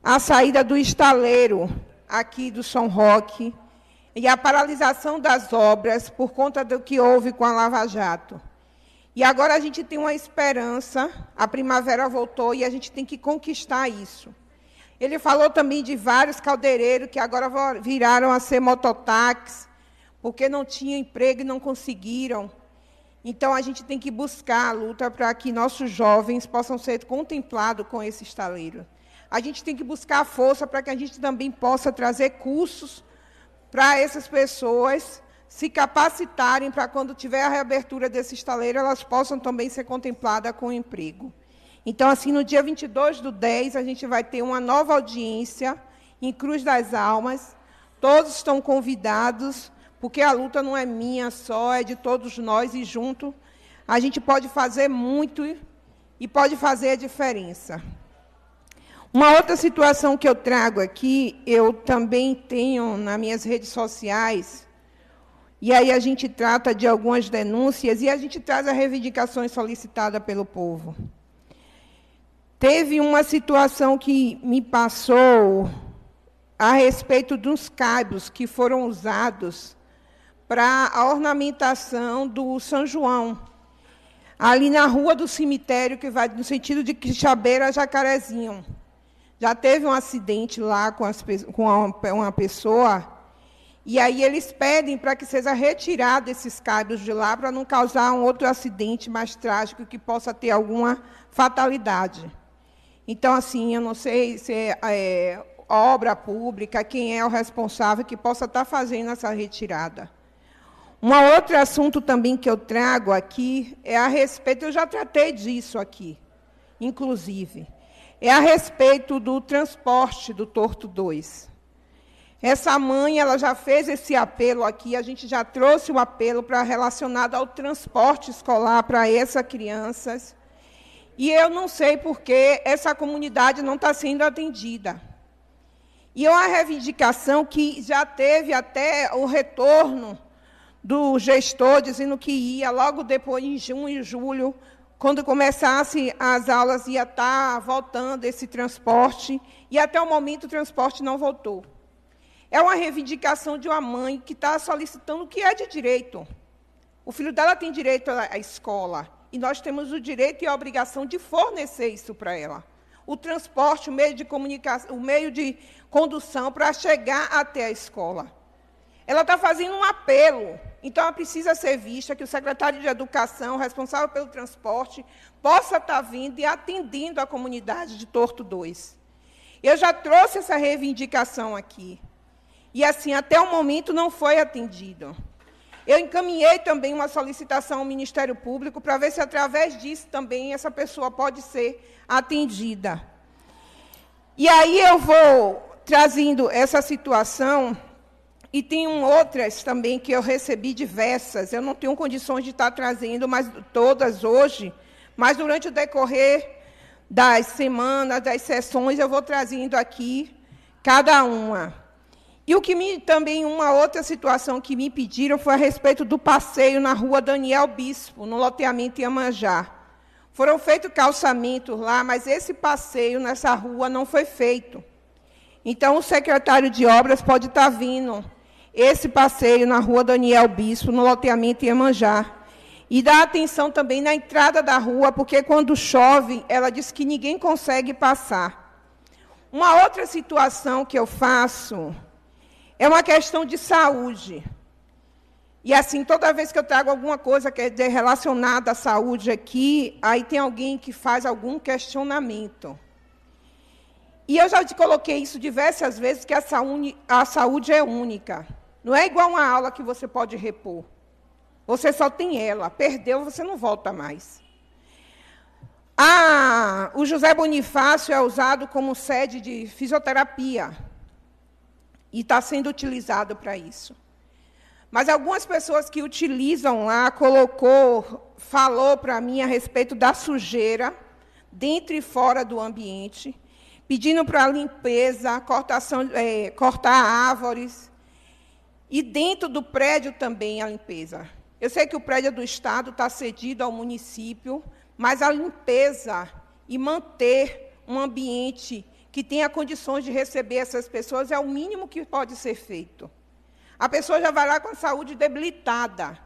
a saída do estaleiro aqui do São Roque e a paralisação das obras por conta do que houve com a Lava Jato. E agora a gente tem uma esperança, a primavera voltou e a gente tem que conquistar isso. Ele falou também de vários caldeireiros que agora viraram a ser mototáxis, porque não tinham emprego e não conseguiram. Então, a gente tem que buscar a luta para que nossos jovens possam ser contemplados com esse estaleiro. A gente tem que buscar a força para que a gente também possa trazer cursos para essas pessoas se capacitarem para quando tiver a reabertura desse estaleiro, elas possam também ser contempladas com emprego. Então, assim, no dia 22 do 10, a gente vai ter uma nova audiência em Cruz das Almas. Todos estão convidados, porque a luta não é minha só, é de todos nós, e junto a gente pode fazer muito e pode fazer a diferença. Uma outra situação que eu trago aqui, eu também tenho nas minhas redes sociais, e aí a gente trata de algumas denúncias e a gente traz as reivindicações solicitadas pelo povo. Teve uma situação que me passou a respeito dos cabos que foram usados para a ornamentação do São João, ali na rua do cemitério, que vai no sentido de Quixabeira a Jacarezinho. Já teve um acidente lá com, as, com uma pessoa, e aí eles pedem para que seja retirado esses cabos de lá, para não causar um outro acidente mais trágico que possa ter alguma fatalidade. Então, assim, eu não sei se é, é obra pública, quem é o responsável que possa estar fazendo essa retirada. Um outro assunto também que eu trago aqui é a respeito, eu já tratei disso aqui, inclusive, é a respeito do transporte do Torto 2. Essa mãe, ela já fez esse apelo aqui, a gente já trouxe o apelo para relacionado ao transporte escolar para essas crianças. E eu não sei por que essa comunidade não está sendo atendida. E é uma reivindicação que já teve até o retorno do gestor dizendo que ia logo depois, em junho e julho, quando começasse as aulas, ia estar voltando esse transporte, e até o momento o transporte não voltou. É uma reivindicação de uma mãe que está solicitando o que é de direito. O filho dela tem direito à escola, e nós temos o direito e a obrigação de fornecer isso para ela. O transporte, o meio de comunicação, o meio de condução para chegar até a escola. Ela está fazendo um apelo então, ela precisa ser vista que o secretário de Educação, responsável pelo transporte, possa estar vindo e atendendo a comunidade de Torto 2. Eu já trouxe essa reivindicação aqui. E, assim, até o momento não foi atendido. Eu encaminhei também uma solicitação ao Ministério Público para ver se, através disso, também essa pessoa pode ser atendida. E aí eu vou trazendo essa situação e tem outras também que eu recebi diversas. Eu não tenho condições de estar trazendo mais todas hoje, mas durante o decorrer das semanas, das sessões, eu vou trazendo aqui cada uma. E o que me também uma outra situação que me pediram foi a respeito do passeio na rua Daniel Bispo, no loteamento Iamanjá. Foram feitos calçamentos lá, mas esse passeio nessa rua não foi feito. Então, o secretário de obras pode estar vindo esse passeio na rua Daniel Bispo, no loteamento Iemanjá. E dá atenção também na entrada da rua, porque quando chove, ela diz que ninguém consegue passar. Uma outra situação que eu faço é uma questão de saúde. E assim, toda vez que eu trago alguma coisa que é relacionada à saúde aqui, aí tem alguém que faz algum questionamento. E eu já te coloquei isso diversas vezes, que a saúde, a saúde é única. Não é igual uma aula que você pode repor. Você só tem ela. Perdeu, você não volta mais. Ah, o José Bonifácio é usado como sede de fisioterapia. E está sendo utilizado para isso. Mas algumas pessoas que utilizam lá, colocou, falou para mim a respeito da sujeira, dentro e fora do ambiente, pedindo para limpeza, cortação, é, cortar árvores, e dentro do prédio também a limpeza. Eu sei que o prédio do Estado está cedido ao município, mas a limpeza e manter um ambiente que tenha condições de receber essas pessoas é o mínimo que pode ser feito. A pessoa já vai lá com a saúde debilitada.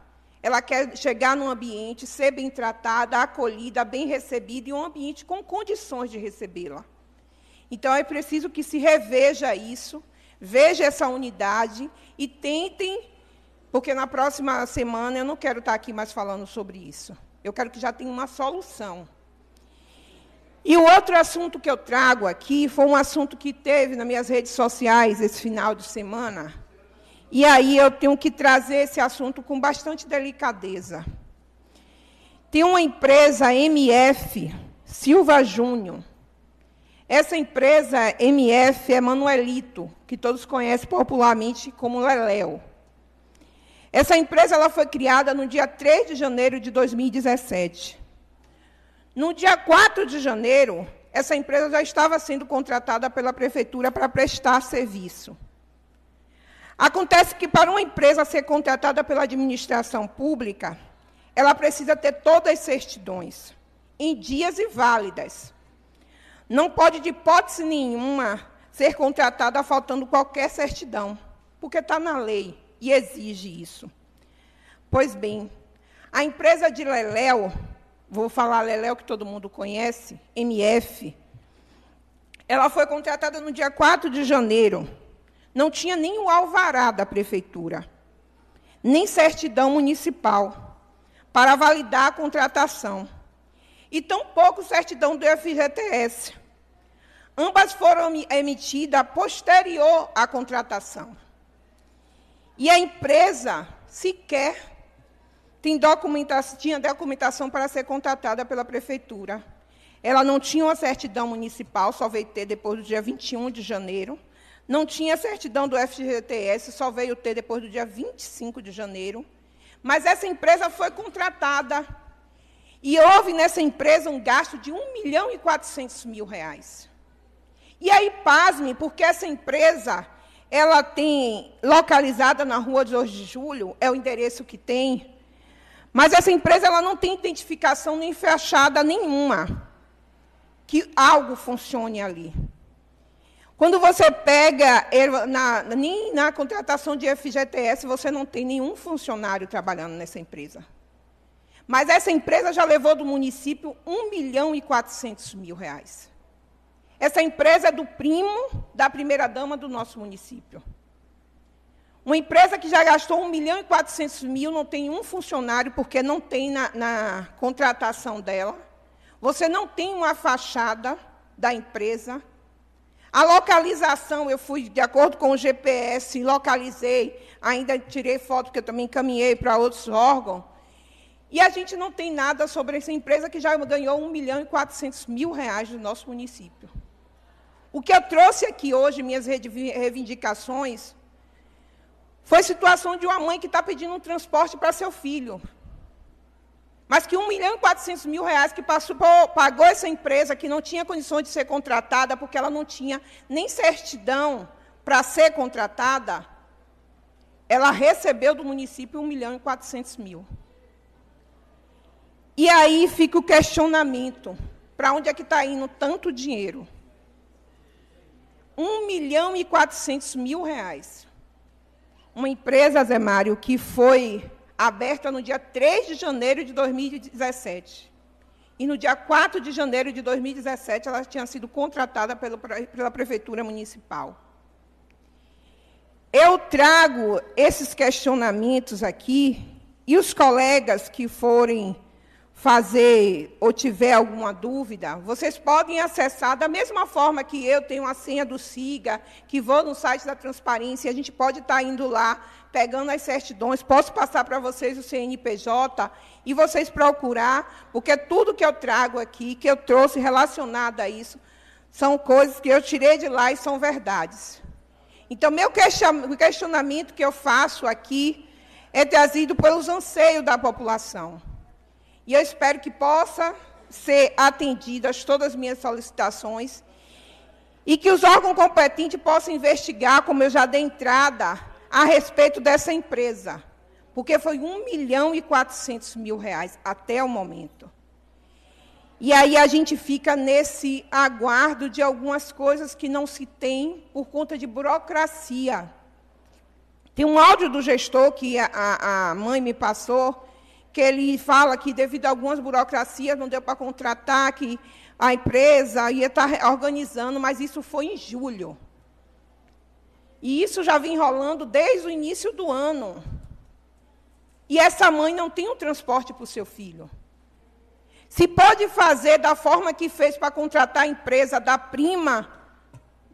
Ela quer chegar num ambiente, ser bem tratada, acolhida, bem recebida, e um ambiente com condições de recebê-la. Então, é preciso que se reveja isso, veja essa unidade e tentem, porque na próxima semana eu não quero estar aqui mais falando sobre isso. Eu quero que já tenha uma solução. E o outro assunto que eu trago aqui foi um assunto que teve nas minhas redes sociais esse final de semana. E aí eu tenho que trazer esse assunto com bastante delicadeza. Tem uma empresa MF Silva Júnior. Essa empresa MF é Manuelito, que todos conhecem popularmente como Leléo. Essa empresa ela foi criada no dia 3 de janeiro de 2017. No dia 4 de janeiro, essa empresa já estava sendo contratada pela prefeitura para prestar serviço. Acontece que para uma empresa ser contratada pela administração pública, ela precisa ter todas as certidões, em dias e válidas. Não pode, de hipótese nenhuma, ser contratada faltando qualquer certidão, porque está na lei e exige isso. Pois bem, a empresa de Leléu vou falar Leléu, que todo mundo conhece, MF, ela foi contratada no dia 4 de janeiro. Não tinha nem o alvará da prefeitura, nem certidão municipal para validar a contratação. E tampouco certidão do FGTS. Ambas foram emitidas posterior à contratação. E a empresa sequer tem tinha documentação para ser contratada pela prefeitura. Ela não tinha uma certidão municipal, só veio ter depois do dia 21 de janeiro. Não tinha certidão do FGTS, só veio ter depois do dia 25 de janeiro. Mas essa empresa foi contratada. E houve nessa empresa um gasto de 1 milhão e 400 mil reais. E aí, pasme, porque essa empresa, ela tem, localizada na rua de Jorge de Julho, é o endereço que tem, mas essa empresa ela não tem identificação nem fachada nenhuma que algo funcione ali. Quando você pega, na, nem na contratação de FGTS, você não tem nenhum funcionário trabalhando nessa empresa. Mas essa empresa já levou do município 1 milhão e 400 mil reais. Essa empresa é do primo da primeira-dama do nosso município. Uma empresa que já gastou 1 milhão e 400 mil, não tem um funcionário, porque não tem na, na contratação dela. Você não tem uma fachada da empresa. A localização, eu fui de acordo com o GPS, localizei, ainda tirei foto, que eu também encaminhei para outros órgãos. E a gente não tem nada sobre essa empresa que já ganhou 1 milhão e 400 mil reais do nosso município. O que eu trouxe aqui hoje, minhas reivindicações, foi situação de uma mãe que está pedindo um transporte para seu filho. Mas que 1 milhão e 400 mil reais que passou, pagou essa empresa que não tinha condições de ser contratada, porque ela não tinha nem certidão para ser contratada, ela recebeu do município 1 milhão e 400 mil. E aí fica o questionamento: para onde é que está indo tanto dinheiro? 1 milhão e 400 mil reais uma empresa, Zé Mário, que foi aberta no dia 3 de janeiro de 2017. E no dia 4 de janeiro de 2017, ela tinha sido contratada pelo, pela Prefeitura Municipal. Eu trago esses questionamentos aqui, e os colegas que forem fazer ou tiver alguma dúvida, vocês podem acessar da mesma forma que eu tenho a senha do SIGA, que vou no site da transparência, a gente pode estar indo lá, pegando as certidões, posso passar para vocês o CNPJ e vocês procurar, porque tudo que eu trago aqui, que eu trouxe relacionado a isso, são coisas que eu tirei de lá e são verdades. Então, meu questionamento que eu faço aqui é trazido pelos anseios da população. E eu espero que possa ser atendidas todas as minhas solicitações e que os órgãos competentes possam investigar, como eu já dei entrada, a respeito dessa empresa, porque foi 1 milhão e 400 mil reais até o momento. E aí a gente fica nesse aguardo de algumas coisas que não se tem por conta de burocracia. Tem um áudio do gestor que a, a mãe me passou, que ele fala que devido a algumas burocracias não deu para contratar, que a empresa ia estar tá organizando, mas isso foi em julho. E isso já vem rolando desde o início do ano. E essa mãe não tem um transporte para o seu filho. Se pode fazer da forma que fez para contratar a empresa da prima,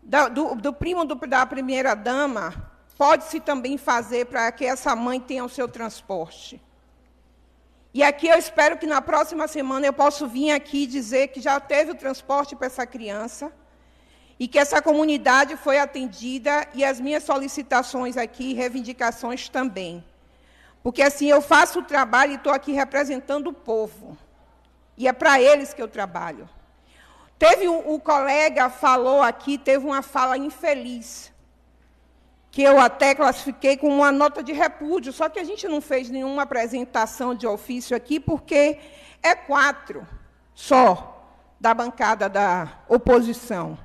da, do, do, primo do, da primeira dama, pode-se também fazer para que essa mãe tenha o seu transporte. E aqui eu espero que na próxima semana eu possa vir aqui dizer que já teve o transporte para essa criança e que essa comunidade foi atendida e as minhas solicitações aqui, reivindicações também. Porque assim eu faço o trabalho e estou aqui representando o povo. E é para eles que eu trabalho. Teve um, um colega falou aqui, teve uma fala infeliz, que eu até classifiquei com uma nota de repúdio, só que a gente não fez nenhuma apresentação de ofício aqui, porque é quatro só da bancada da oposição.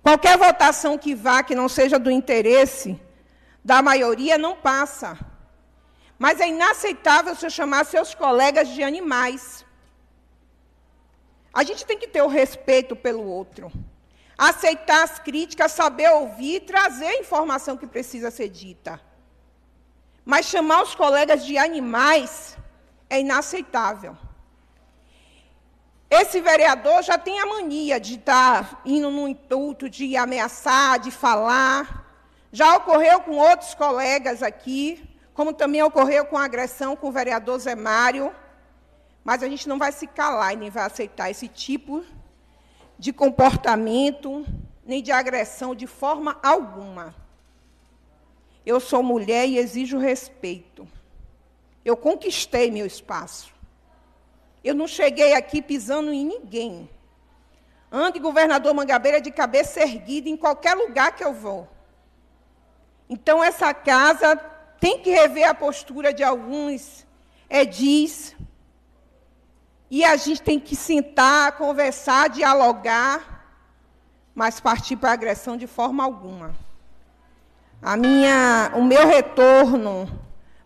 Qualquer votação que vá que não seja do interesse da maioria não passa. Mas é inaceitável você chamar seus colegas de animais. A gente tem que ter o respeito pelo outro. Aceitar as críticas, saber ouvir, trazer a informação que precisa ser dita. Mas chamar os colegas de animais é inaceitável. Esse vereador já tem a mania de estar indo no intuito de ameaçar, de falar. Já ocorreu com outros colegas aqui, como também ocorreu com a agressão com o vereador Zé Mário. Mas a gente não vai se calar e nem vai aceitar esse tipo de comportamento, nem de agressão de forma alguma. Eu sou mulher e exijo respeito. Eu conquistei meu espaço. Eu não cheguei aqui pisando em ninguém. Ande governador Mangabeira de cabeça erguida em qualquer lugar que eu vou. Então, essa casa tem que rever a postura de alguns edis. E a gente tem que sentar, conversar, dialogar, mas partir para a agressão de forma alguma. A minha, o meu retorno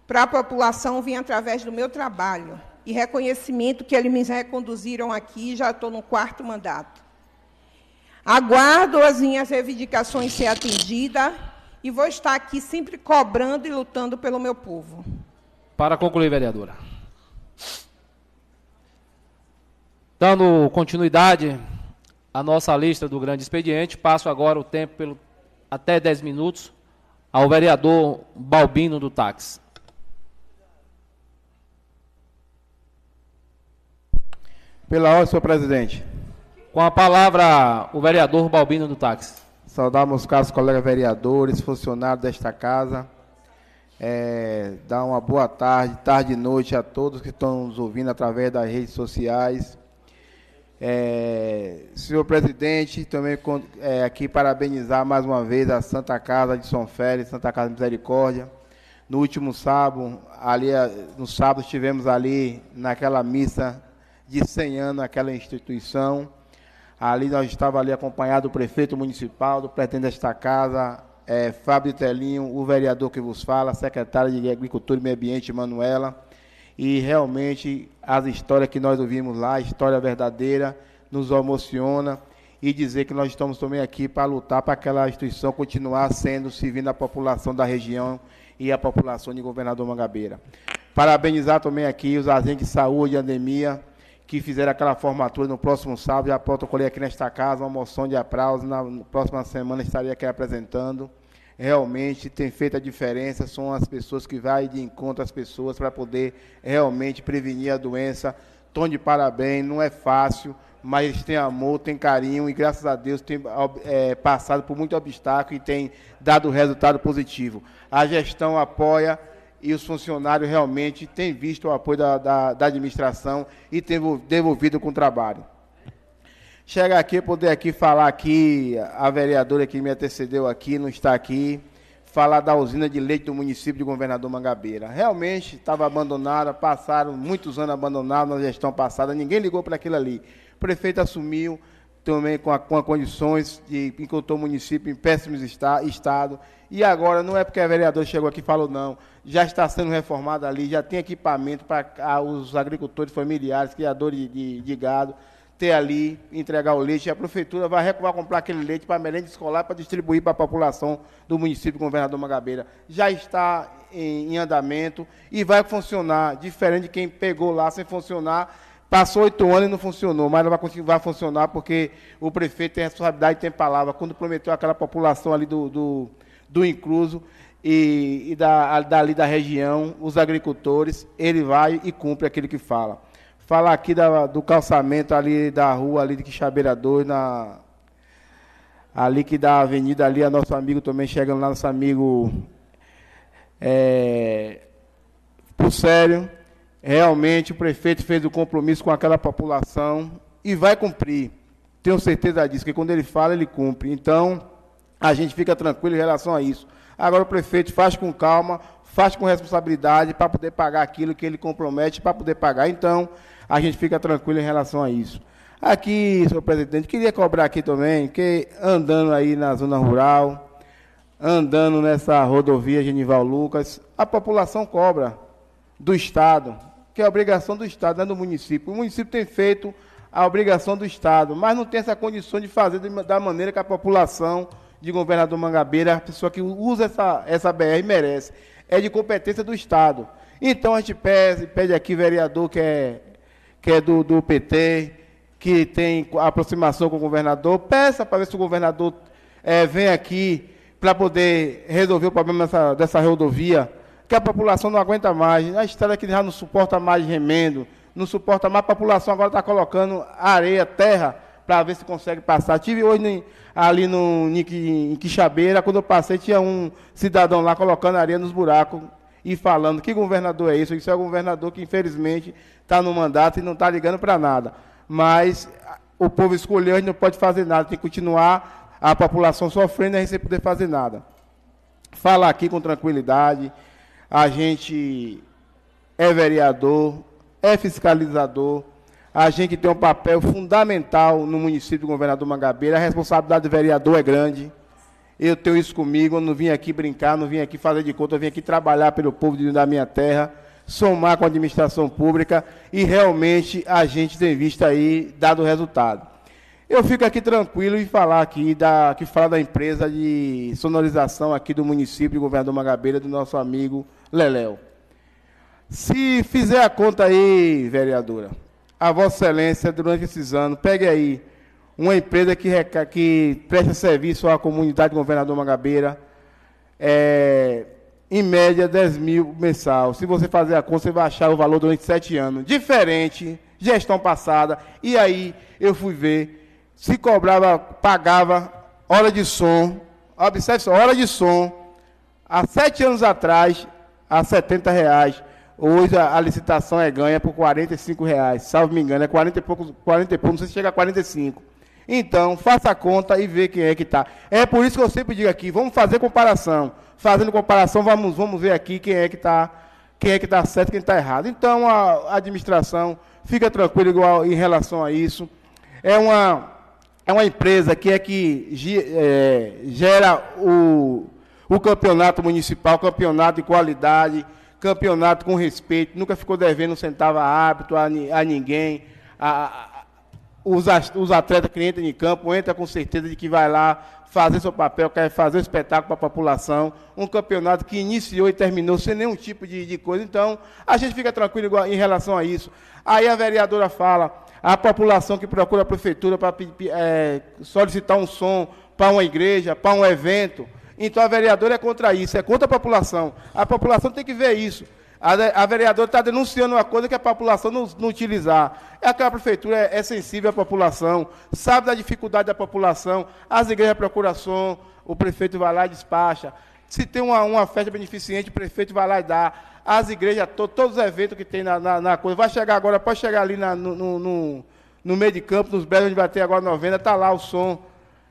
para a população vem através do meu trabalho e reconhecimento que eles me reconduziram aqui, já estou no quarto mandato. Aguardo as minhas reivindicações ser atendidas e vou estar aqui sempre cobrando e lutando pelo meu povo. Para concluir, vereadora. Dando continuidade à nossa lista do grande expediente, passo agora o tempo pelo, até 10 minutos ao vereador Balbino do Táxi. Pela ordem, senhor presidente. Com a palavra, o vereador Balbino do Táxi. Saudar meus caros colegas vereadores, funcionários desta casa. É, dar uma boa tarde, tarde e noite a todos que estão nos ouvindo através das redes sociais. É, senhor presidente, também é, aqui parabenizar mais uma vez a Santa Casa de São Félix, Santa Casa de Misericórdia. No último sábado, ali, no sábado, estivemos ali naquela missa de 100 anos aquela instituição. Ali nós estávamos ali acompanhado do prefeito municipal, do presidente desta casa, é, Fábio Telinho, o vereador que vos fala, a secretária de Agricultura e Meio Ambiente, Manuela. E realmente as histórias que nós ouvimos lá, a história verdadeira, nos emociona e dizer que nós estamos também aqui para lutar para aquela instituição continuar sendo, servindo a população da região e a população de Governador Mangabeira. Parabenizar também aqui os agentes de saúde e anemia, que fizeram aquela formatura no próximo sábado. Já protocolei aqui nesta casa uma moção de aplauso. Na próxima semana estarei aqui apresentando. Realmente tem feito a diferença. São as pessoas que vão de encontro às pessoas para poder realmente prevenir a doença. Tom de parabéns, não é fácil, mas eles têm amor, têm carinho e graças a Deus têm é, passado por muito obstáculo e têm dado resultado positivo. A gestão apoia e os funcionários realmente têm visto o apoio da, da, da administração e têm devolvido com o trabalho. Chega aqui, poder aqui falar aqui, a vereadora que me antecedeu aqui, não está aqui, falar da usina de leite do município de Governador Mangabeira. Realmente estava abandonada, passaram muitos anos abandonada na gestão passada, ninguém ligou para aquilo ali. O prefeito assumiu, também com, a, com a condições de encontrou o município em péssimos esta, estado. E agora, não é porque a vereadora chegou aqui e falou, não, já está sendo reformado ali, já tem equipamento para os agricultores familiares, criadores de, de, de, gado, ter ali, entregar o leite. E a prefeitura vai, vai comprar aquele leite para merenda escolar, para distribuir para a população do município governador Magabeira. Já está em, em andamento e vai funcionar, diferente de quem pegou lá sem funcionar Passou oito anos e não funcionou, mas não vai, vai funcionar porque o prefeito tem responsabilidade e tem palavra. Quando prometeu aquela população ali do, do, do incluso, e, e da, dali da região, os agricultores, ele vai e cumpre aquilo que fala. Fala aqui da, do calçamento ali da rua ali de Quixabeira 2, na, ali que da avenida ali, a nosso amigo também chegando lá, nosso amigo é, sério, realmente o prefeito fez o compromisso com aquela população e vai cumprir. Tenho certeza disso, que quando ele fala, ele cumpre. Então, a gente fica tranquilo em relação a isso. Agora o prefeito faz com calma, faz com responsabilidade para poder pagar aquilo que ele compromete para poder pagar. Então, a gente fica tranquilo em relação a isso. Aqui, senhor presidente, queria cobrar aqui também, que andando aí na zona rural, andando nessa rodovia Genival Lucas, a população cobra do Estado, que é a obrigação do Estado, não é do município. O município tem feito a obrigação do Estado, mas não tem essa condição de fazer da maneira que a população de governador Mangabeira, a pessoa que usa essa, essa BR merece. É de competência do Estado. Então a gente pede, pede aqui, vereador que é, que é do, do PT, que tem aproximação com o governador, peça para ver se o governador é, vem aqui para poder resolver o problema dessa, dessa rodovia, que a população não aguenta mais. A estrada que já não suporta mais remendo, não suporta mais, a população agora está colocando areia, terra, para ver se consegue passar. Tive hoje ali no, em Quixabeira, quando eu passei, tinha um cidadão lá colocando areia nos buracos e falando que governador é isso? Isso é o governador que, infelizmente, está no mandato e não está ligando para nada mas o povo escolheu, a gente não pode fazer nada, tem que continuar a população sofrendo a gente sem poder fazer nada. Falar aqui com tranquilidade, a gente é vereador, é fiscalizador, a gente tem um papel fundamental no município do governador Mangabeira, a responsabilidade do vereador é grande. Eu tenho isso comigo, eu não vim aqui brincar, não vim aqui fazer de conta, eu vim aqui trabalhar pelo povo da minha terra somar com a administração pública e realmente a gente tem visto aí dado resultado. Eu fico aqui tranquilo em falar aqui da que fala da empresa de sonorização aqui do município Governador Magabeira do nosso amigo Leléo. Se fizer a conta aí, vereadora, a Vossa Excelência, durante esses anos, pegue aí uma empresa que, que presta serviço à comunidade do Governador Magabeira, é, em média 10 mil mensal. Se você fazer a conta, você vai achar o valor durante sete anos. Diferente, gestão passada. E aí eu fui ver, se cobrava, pagava hora de som, observe só, hora de som, há sete anos atrás, a 70 reais. Hoje a, a, licitação é ganha por 45 reais. Salvo me engano, é 40 e poucos, 40 e poucos, não sei se chega a 45. Então, faça a conta e vê quem é que está. É por isso que eu sempre digo aqui, vamos fazer comparação fazendo comparação, vamos, vamos ver aqui quem é que está quem é que está certo quem está errado. Então, a administração fica tranquila igual em relação a isso. É uma, é uma empresa que é que é, gera o, o campeonato municipal, campeonato de qualidade, campeonato com respeito, nunca ficou devendo um centavo a a, a ninguém. A, os, os atletas que entram em campo entram com certeza de que vai lá fazer seu papel, quer fazer um espetáculo para a população, um campeonato que iniciou e terminou sem nenhum tipo de, de coisa. Então, a gente fica tranquilo em relação a isso. Aí a vereadora fala, a população que procura a prefeitura para é, solicitar um som para uma igreja, para um evento. Então a vereadora é contra isso, é contra a população. A população tem que ver isso. A, a vereadora está denunciando uma coisa que a população não, não utilizar. É que a prefeitura é, é, sensível à população, sabe da dificuldade da população, as igrejas procuram som, o prefeito vai lá e despacha. Se tem uma, uma festa beneficente, o prefeito vai lá e dá. As igrejas, to, todos os eventos que tem na, na, na, coisa. Vai chegar agora, pode chegar ali na, no, no, no, meio de campo, nos breves onde vai ter agora novena, está lá o som.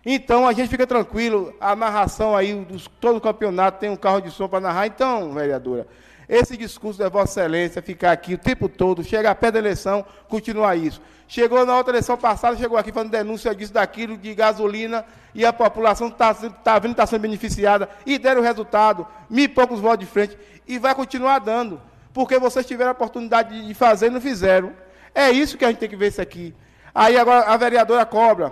Então a gente fica tranquilo, a narração aí, dos, todo o campeonato tem um carro de som para narrar. Então, vereadora, esse discurso da Vossa Excelência, ficar aqui o tempo todo, chegar perto da eleição, continuar isso. Chegou na outra eleição passada, chegou aqui fazendo denúncia disso, daquilo, de gasolina, e a população está tá vendo que está sendo beneficiada, e deram o resultado, mil e poucos votos de frente, e vai continuar dando, porque vocês tiveram a oportunidade de fazer e não fizeram. É isso que a gente tem que ver isso aqui. Aí agora a vereadora cobra.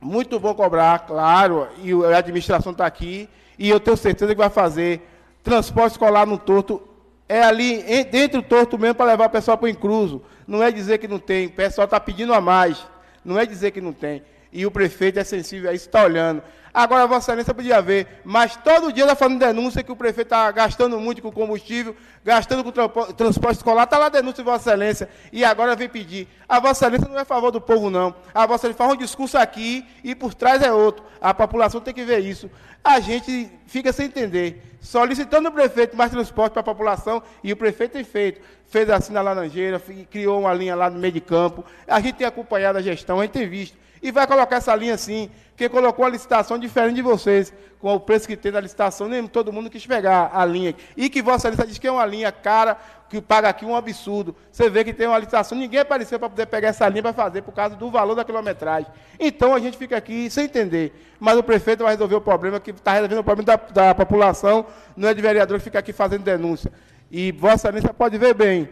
Muito bom cobrar, claro, e a administração está aqui, e eu tenho certeza que vai fazer transporte escolar no torto é ali dentro do torto mesmo para levar o pessoal para o incluso. Não é dizer que não tem, o pessoal está pedindo a mais. Não é dizer que não tem. E o prefeito é sensível a isso, está olhando. Agora, Vossa Excelência podia ver, mas todo dia está fazendo denúncia que o prefeito está gastando muito com combustível, gastando com transporte escolar, está lá a denúncia de Vossa Excelência, e agora vem pedir. A Vossa Excelência não é a favor do povo, não. A Vossa Excelência faz um discurso aqui e por trás é outro. A população tem que ver isso. A gente fica sem entender, solicitando o prefeito mais transporte para a população, e o prefeito tem feito. Fez assim na Laranjeira, criou uma linha lá no meio de campo. A gente tem acompanhado a gestão, a gente tem visto. E vai colocar essa linha sim, porque colocou a licitação diferente de vocês, com o preço que tem da licitação, nem todo mundo quis pegar a linha. E que Vossa Excelência diz que é uma linha cara, que paga aqui um absurdo. Você vê que tem uma licitação, ninguém apareceu para poder pegar essa linha para fazer, por causa do valor da quilometragem. Então a gente fica aqui sem entender. Mas o prefeito vai resolver o problema, que está resolvendo o problema da, da população, não é de vereador que fica aqui fazendo denúncia. E Vossa Excelência pode ver bem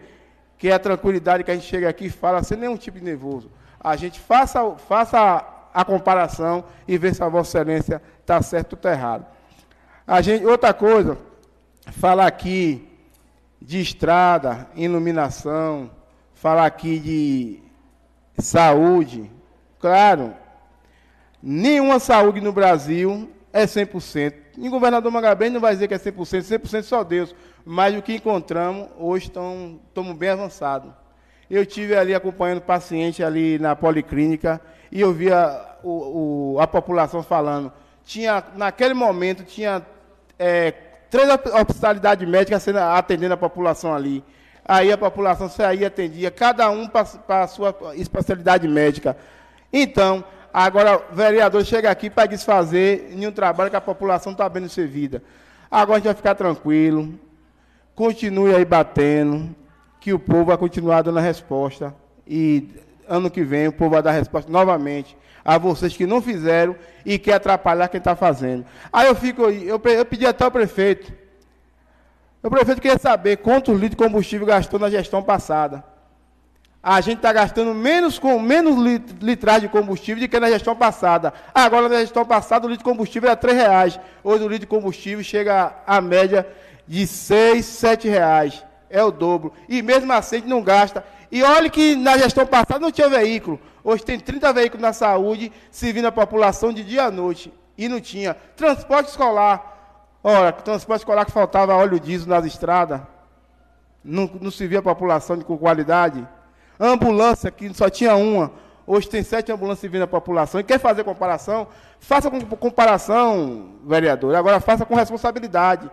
que é a tranquilidade que a gente chega aqui e fala sem nenhum tipo de nervoso. A gente faça, faça a comparação e vê se a Vossa Excelência está certo ou está errado. A gente, outra coisa, falar aqui de estrada, iluminação, falar aqui de saúde. Claro, nenhuma saúde no Brasil é 100%. E governador Magabem não vai dizer que é 100%, 100% só Deus. Mas o que encontramos, hoje estamos bem avançados. Eu tive ali acompanhando paciente ali na policlínica e eu via o, o- a população falando. Tinha, naquele momento, tinha é, três hospitalidades médicas sendo, atendendo a população ali. Aí a população saía e atendia, cada um para a sua especialidade médica. Então, agora o vereador chega aqui para desfazer em um trabalho que a população está bem servida. Agora a gente vai ficar tranquilo, continue aí batendo, que o povo vai continuar dando a resposta. E ano que vem o povo vai dar resposta novamente a vocês que não fizeram e quer atrapalhar quem está fazendo. Aí eu fico, eu, eu pedi até ao prefeito. O prefeito queria saber quantos litros de combustível gastou na gestão passada. A gente está gastando menos com menos lit- litragem de combustível do que na gestão passada. Agora, na gestão passada, o litro de combustível era 3 reais. Hoje, o litro de combustível chega à média de R$ 6, 7 reais. É o dobro. E mesmo assim, não gasta. E olha que na gestão passada não tinha veículo. Hoje tem 30 veículos na saúde, servindo a população de dia à noite. E não tinha. Transporte escolar. Ora, transporte escolar que faltava óleo diesel nas estradas. Não, não servia a população de, com qualidade. Ambulância, que só tinha uma. Hoje tem sete ambulâncias servindo a população. E quer fazer comparação? Faça com comparação, vereador. Agora faça com responsabilidade.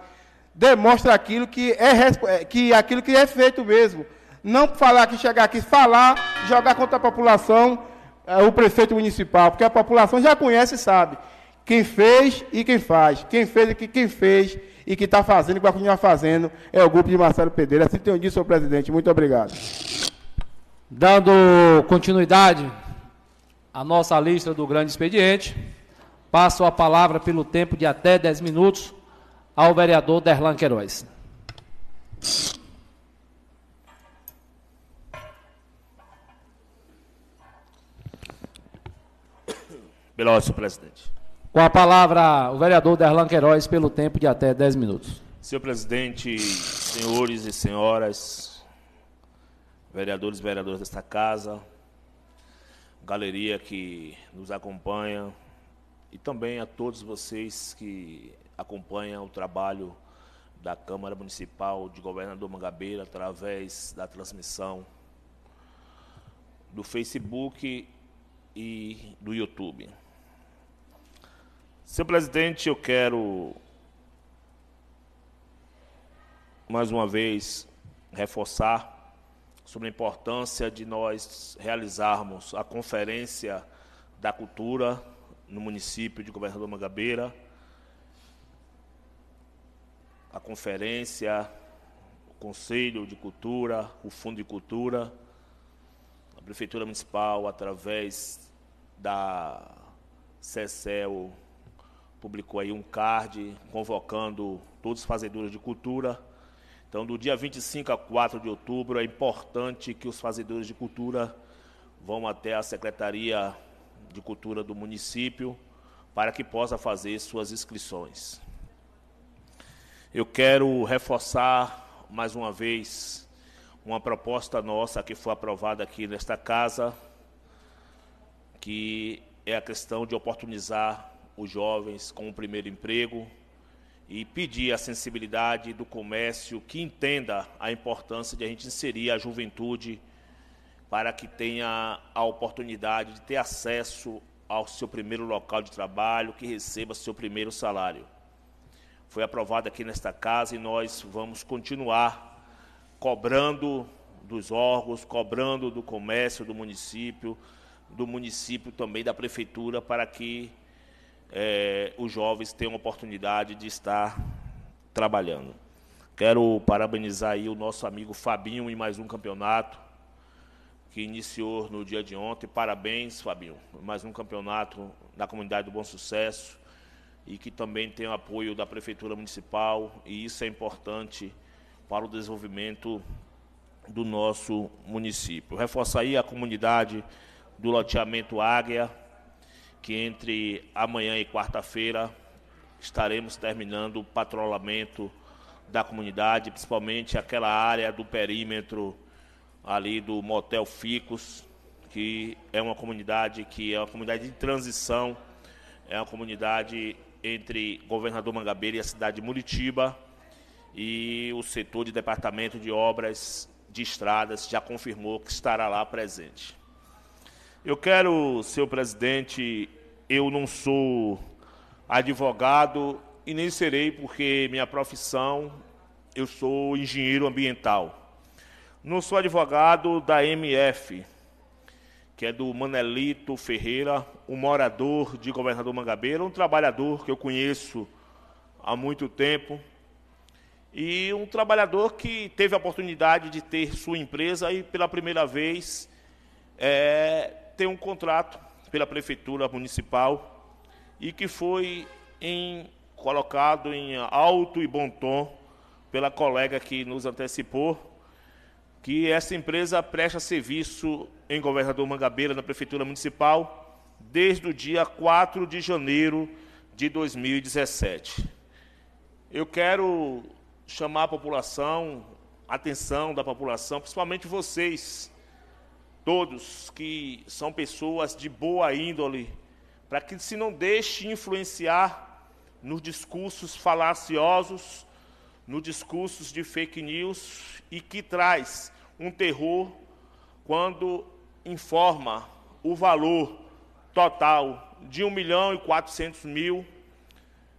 Demonstre aquilo que é, é, que, aquilo que é feito mesmo. Não falar que chegar aqui, falar, jogar contra a população, é, o prefeito municipal, porque a população já conhece e sabe quem fez e quem faz. Quem fez e que- quem fez e que está fazendo e vai continuar fazendo é o grupo de Marcelo Pedreira. Assim tenho dito, senhor presidente. Muito obrigado. Dando continuidade à nossa lista do grande expediente, passo a palavra pelo tempo de até 10 minutos ao vereador Derlan Queiroz. Pelo senhor presidente. Com a palavra, o vereador Derlan Queiroz, pelo tempo de até 10 minutos. Senhor presidente, senhores e senhoras, vereadores e vereadoras desta casa, galeria que nos acompanha e também a todos vocês que acompanham o trabalho da Câmara Municipal de Governador Mangabeira através da transmissão do Facebook e do YouTube. Senhor presidente, eu quero mais uma vez reforçar sobre a importância de nós realizarmos a Conferência da Cultura no município de Governador Mangabeira, a conferência, o Conselho de Cultura, o Fundo de Cultura, a Prefeitura Municipal, através da CECEL, publicou aí um card convocando todos os fazedores de cultura. Então, do dia 25 a 4 de outubro, é importante que os fazedores de cultura vão até a Secretaria de Cultura do município para que possa fazer suas inscrições. Eu quero reforçar mais uma vez uma proposta nossa que foi aprovada aqui nesta casa, que é a questão de oportunizar os jovens com o primeiro emprego e pedir a sensibilidade do comércio que entenda a importância de a gente inserir a juventude para que tenha a oportunidade de ter acesso ao seu primeiro local de trabalho, que receba seu primeiro salário. Foi aprovado aqui nesta casa e nós vamos continuar cobrando dos órgãos, cobrando do comércio do município, do município também da prefeitura, para que é, os jovens tenham oportunidade de estar trabalhando. Quero parabenizar aí o nosso amigo Fabinho em mais um campeonato que iniciou no dia de ontem. Parabéns, Fabinho. Mais um campeonato da comunidade do Bom Sucesso e que também tem o apoio da Prefeitura Municipal e isso é importante para o desenvolvimento do nosso município. Reforçar aí a comunidade do loteamento Águia, que entre amanhã e quarta-feira estaremos terminando o patrulhamento da comunidade, principalmente aquela área do perímetro ali do Motel Ficos, que é uma comunidade que é uma comunidade de transição, é uma comunidade entre Governador Mangabeira e a cidade de Muritiba, e o setor de departamento de obras de estradas já confirmou que estará lá presente. Eu quero, senhor presidente, eu não sou advogado e nem serei porque minha profissão, eu sou engenheiro ambiental. Não sou advogado da MF, que é do Manelito Ferreira, um morador de Governador Mangabeira, um trabalhador que eu conheço há muito tempo, e um trabalhador que teve a oportunidade de ter sua empresa e pela primeira vez é, ter um contrato pela prefeitura municipal e que foi em, colocado em alto e bom tom pela colega que nos antecipou, que essa empresa presta serviço em Governador Mangabeira, na Prefeitura Municipal, desde o dia 4 de janeiro de 2017. Eu quero chamar a população, a atenção da população, principalmente vocês, todos que são pessoas de boa índole, para que se não deixe influenciar nos discursos falaciosos, nos discursos de fake news e que traz um terror quando informa o valor total de 1 milhão e 400 mil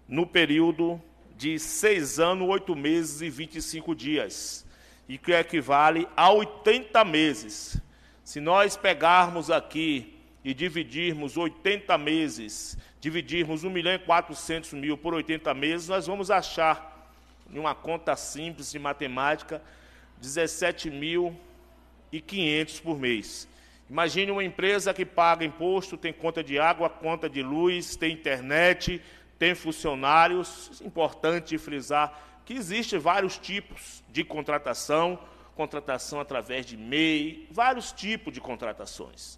no período de seis anos, oito meses e 25 dias, e que equivale a 80 meses. Se nós pegarmos aqui e dividirmos 80 meses, dividirmos 1 milhão e 400 mil por 80 meses, nós vamos achar, em uma conta simples de matemática, 17 mil e 500 por mês. Imagine uma empresa que paga imposto, tem conta de água, conta de luz, tem internet, tem funcionários, importante frisar que existem vários tipos de contratação, contratação através de MEI, vários tipos de contratações.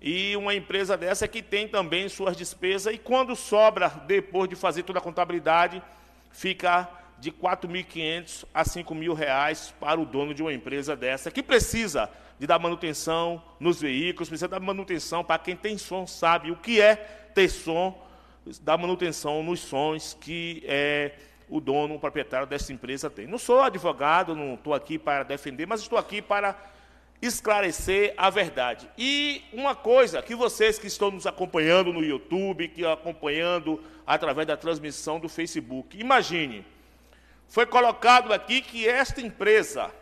E uma empresa dessa é que tem também suas despesas, e quando sobra, depois de fazer toda a contabilidade, fica de R$ 4.500 a 5.000 reais para o dono de uma empresa dessa, que precisa de dar manutenção nos veículos, precisa dar manutenção para quem tem som, sabe o que é ter som, da manutenção nos sons que é, o dono, o proprietário dessa empresa tem. Não sou advogado, não estou aqui para defender, mas estou aqui para esclarecer a verdade. E uma coisa que vocês que estão nos acompanhando no YouTube, que acompanhando através da transmissão do Facebook, imagine, foi colocado aqui que esta empresa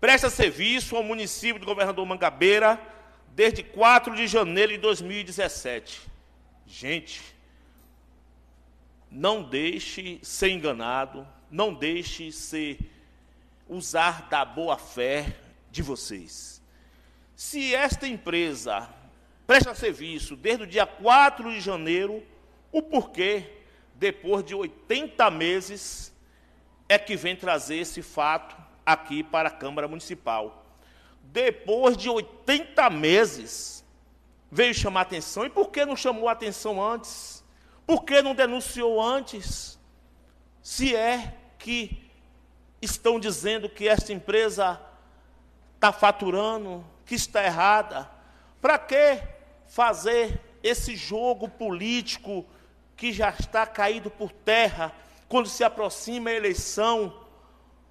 presta serviço ao município de Governador Mangabeira desde 4 de janeiro de 2017. Gente, não deixe ser enganado, não deixe ser usar da boa fé de vocês. Se esta empresa presta serviço desde o dia 4 de janeiro, o porquê, depois de 80 meses, é que vem trazer esse fato aqui para a Câmara Municipal. Depois de 80 meses, veio chamar atenção. E por que não chamou atenção antes? Por que não denunciou antes? Se é que estão dizendo que esta empresa está faturando, que está errada, para que fazer esse jogo político que já está caído por terra quando se aproxima a eleição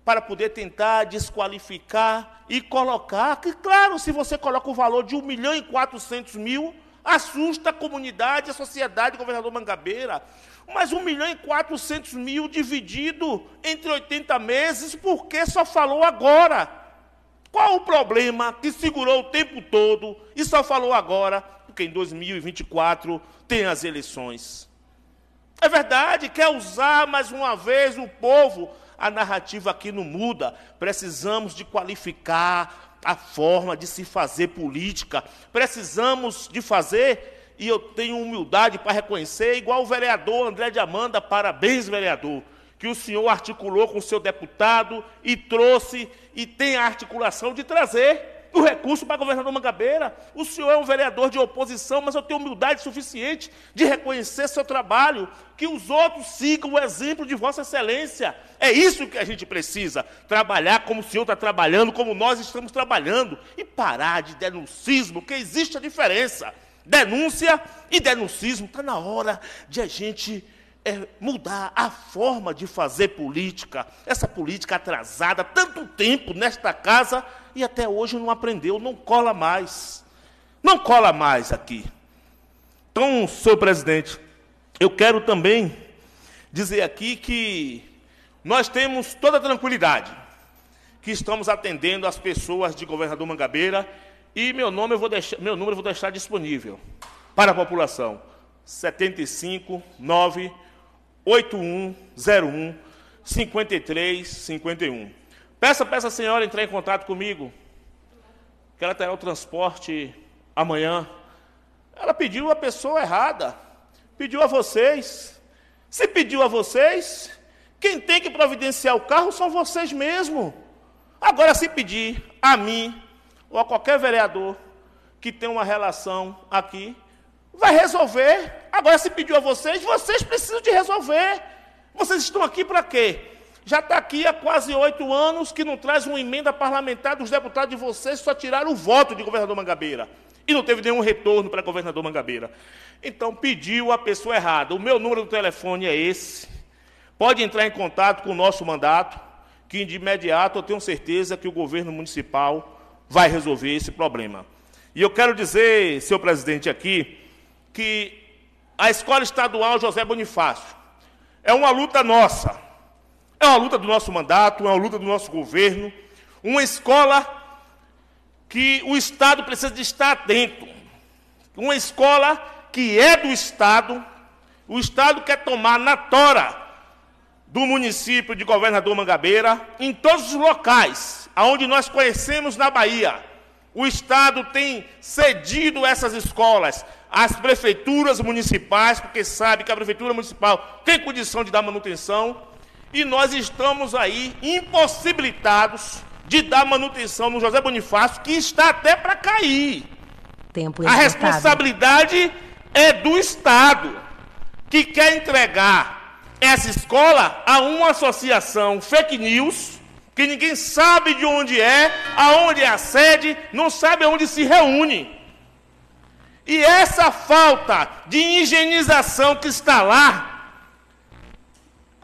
para poder tentar desqualificar e colocar, que claro, se você coloca o valor de 1 milhão e 400 mil, assusta a comunidade, a sociedade, governador Mangabeira. Mas 1 milhão e 400 mil dividido entre 80 meses, por que só falou agora? Qual o problema que segurou o tempo todo e só falou agora? Porque em 2024 tem as eleições. É verdade, quer usar mais uma vez o povo a narrativa aqui não muda. Precisamos de qualificar a forma de se fazer política. Precisamos de fazer, e eu tenho humildade para reconhecer, igual o vereador André de Amanda, parabéns, vereador, que o senhor articulou com o seu deputado e trouxe, e tem a articulação de trazer o recurso para governador Mangabeira. O senhor é um vereador de oposição, mas eu tenho humildade suficiente de reconhecer seu trabalho, que os outros sigam o exemplo de Vossa Excelência. É isso que a gente precisa: trabalhar como o senhor está trabalhando, como nós estamos trabalhando, e parar de denuncismo, que existe a diferença. Denúncia e denuncismo. Está na hora de a gente é mudar a forma de fazer política. Essa política atrasada, tanto tempo nesta casa e até hoje não aprendeu, não cola mais. Não cola mais aqui. Então, senhor presidente, eu quero também dizer aqui que nós temos toda a tranquilidade que estamos atendendo as pessoas de Governador Mangabeira e meu nome eu vou deixar, meu número eu vou deixar disponível para a população. 75 9 8101 5351. Peça para essa senhora entrar em contato comigo, que ela terá o transporte amanhã. Ela pediu a pessoa errada, pediu a vocês. Se pediu a vocês, quem tem que providenciar o carro são vocês mesmos. Agora, se pedir a mim ou a qualquer vereador que tem uma relação aqui, vai resolver. Agora, se pediu a vocês, vocês precisam de resolver. Vocês estão aqui para quê? Já está aqui há quase oito anos que não traz uma emenda parlamentar dos deputados de vocês, só tiraram o voto de governador Mangabeira. E não teve nenhum retorno para governador Mangabeira. Então pediu a pessoa errada. O meu número do telefone é esse. Pode entrar em contato com o nosso mandato, que de imediato eu tenho certeza que o governo municipal vai resolver esse problema. E eu quero dizer, senhor presidente, aqui, que a escola estadual José Bonifácio é uma luta nossa, é uma luta do nosso mandato, é uma luta do nosso governo, uma escola que o Estado precisa de estar atento, uma escola que é do Estado, o Estado quer tomar na tora do município de Governador Mangabeira, em todos os locais aonde nós conhecemos na Bahia. O Estado tem cedido essas escolas às prefeituras municipais, porque sabe que a prefeitura municipal tem condição de dar manutenção, e nós estamos aí impossibilitados de dar manutenção no José Bonifácio, que está até para cair. Tempo a responsabilidade é do Estado, que quer entregar essa escola a uma associação fake news, que ninguém sabe de onde é, aonde é a sede, não sabe aonde se reúne. E essa falta de higienização que está lá,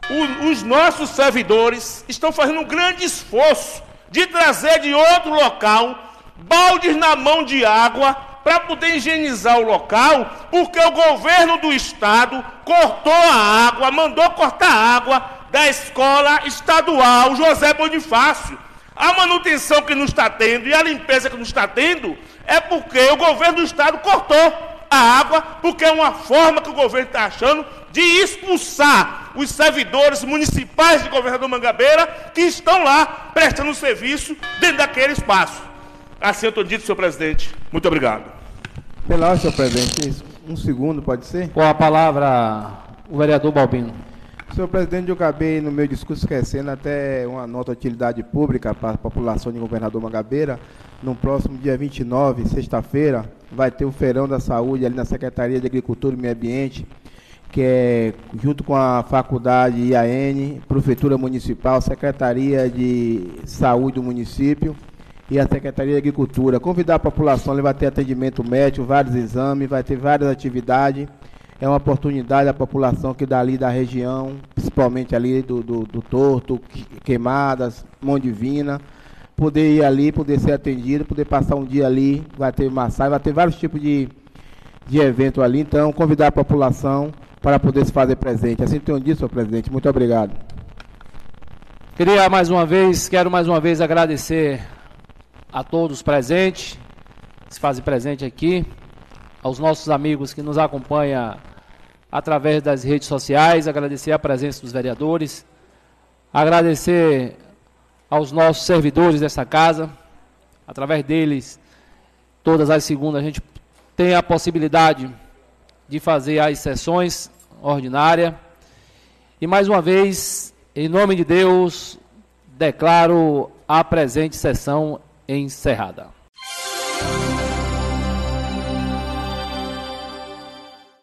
o, os nossos servidores estão fazendo um grande esforço de trazer de outro local baldes na mão de água para poder higienizar o local, porque o governo do estado cortou a água, mandou cortar a água da escola estadual José Bonifácio. A manutenção que não está tendo e a limpeza que não está tendo é porque o governo do estado cortou a água, porque é uma forma que o governo está achando de expulsar os servidores municipais de governador Mangabeira que estão lá prestando serviço dentro daquele espaço. Assim eu estou dito, senhor presidente. Muito obrigado. Pela senhor presidente, um segundo, pode ser? Com a palavra, o vereador Balbino. Senhor presidente, eu acabei no meu discurso esquecendo até uma nota de utilidade pública para a população de Governador Mangabeira. No próximo dia 29, sexta-feira, vai ter o Feirão da Saúde ali na Secretaria de Agricultura e Meio Ambiente, que é junto com a Faculdade IAN, Prefeitura Municipal, Secretaria de Saúde do município e a Secretaria de Agricultura. Convidar a população, ele vai ter atendimento médico, vários exames, vai ter várias atividades. É uma oportunidade à população que dali da região, principalmente ali do, do, do Torto, Queimadas, Mão Divina, poder ir ali, poder ser atendido, poder passar um dia ali, vai ter massagem, vai ter vários tipos de, de evento ali. Então, convidar a população para poder se fazer presente. Assim tenho dito, senhor presidente. Muito obrigado. Queria mais uma vez, quero mais uma vez agradecer a todos presentes, que se fazem presente aqui, aos nossos amigos que nos acompanham através das redes sociais, agradecer a presença dos vereadores, agradecer aos nossos servidores dessa casa, através deles, todas as segundas a gente tem a possibilidade de fazer as sessões ordinárias. E mais uma vez, em nome de Deus, declaro a presente sessão encerrada.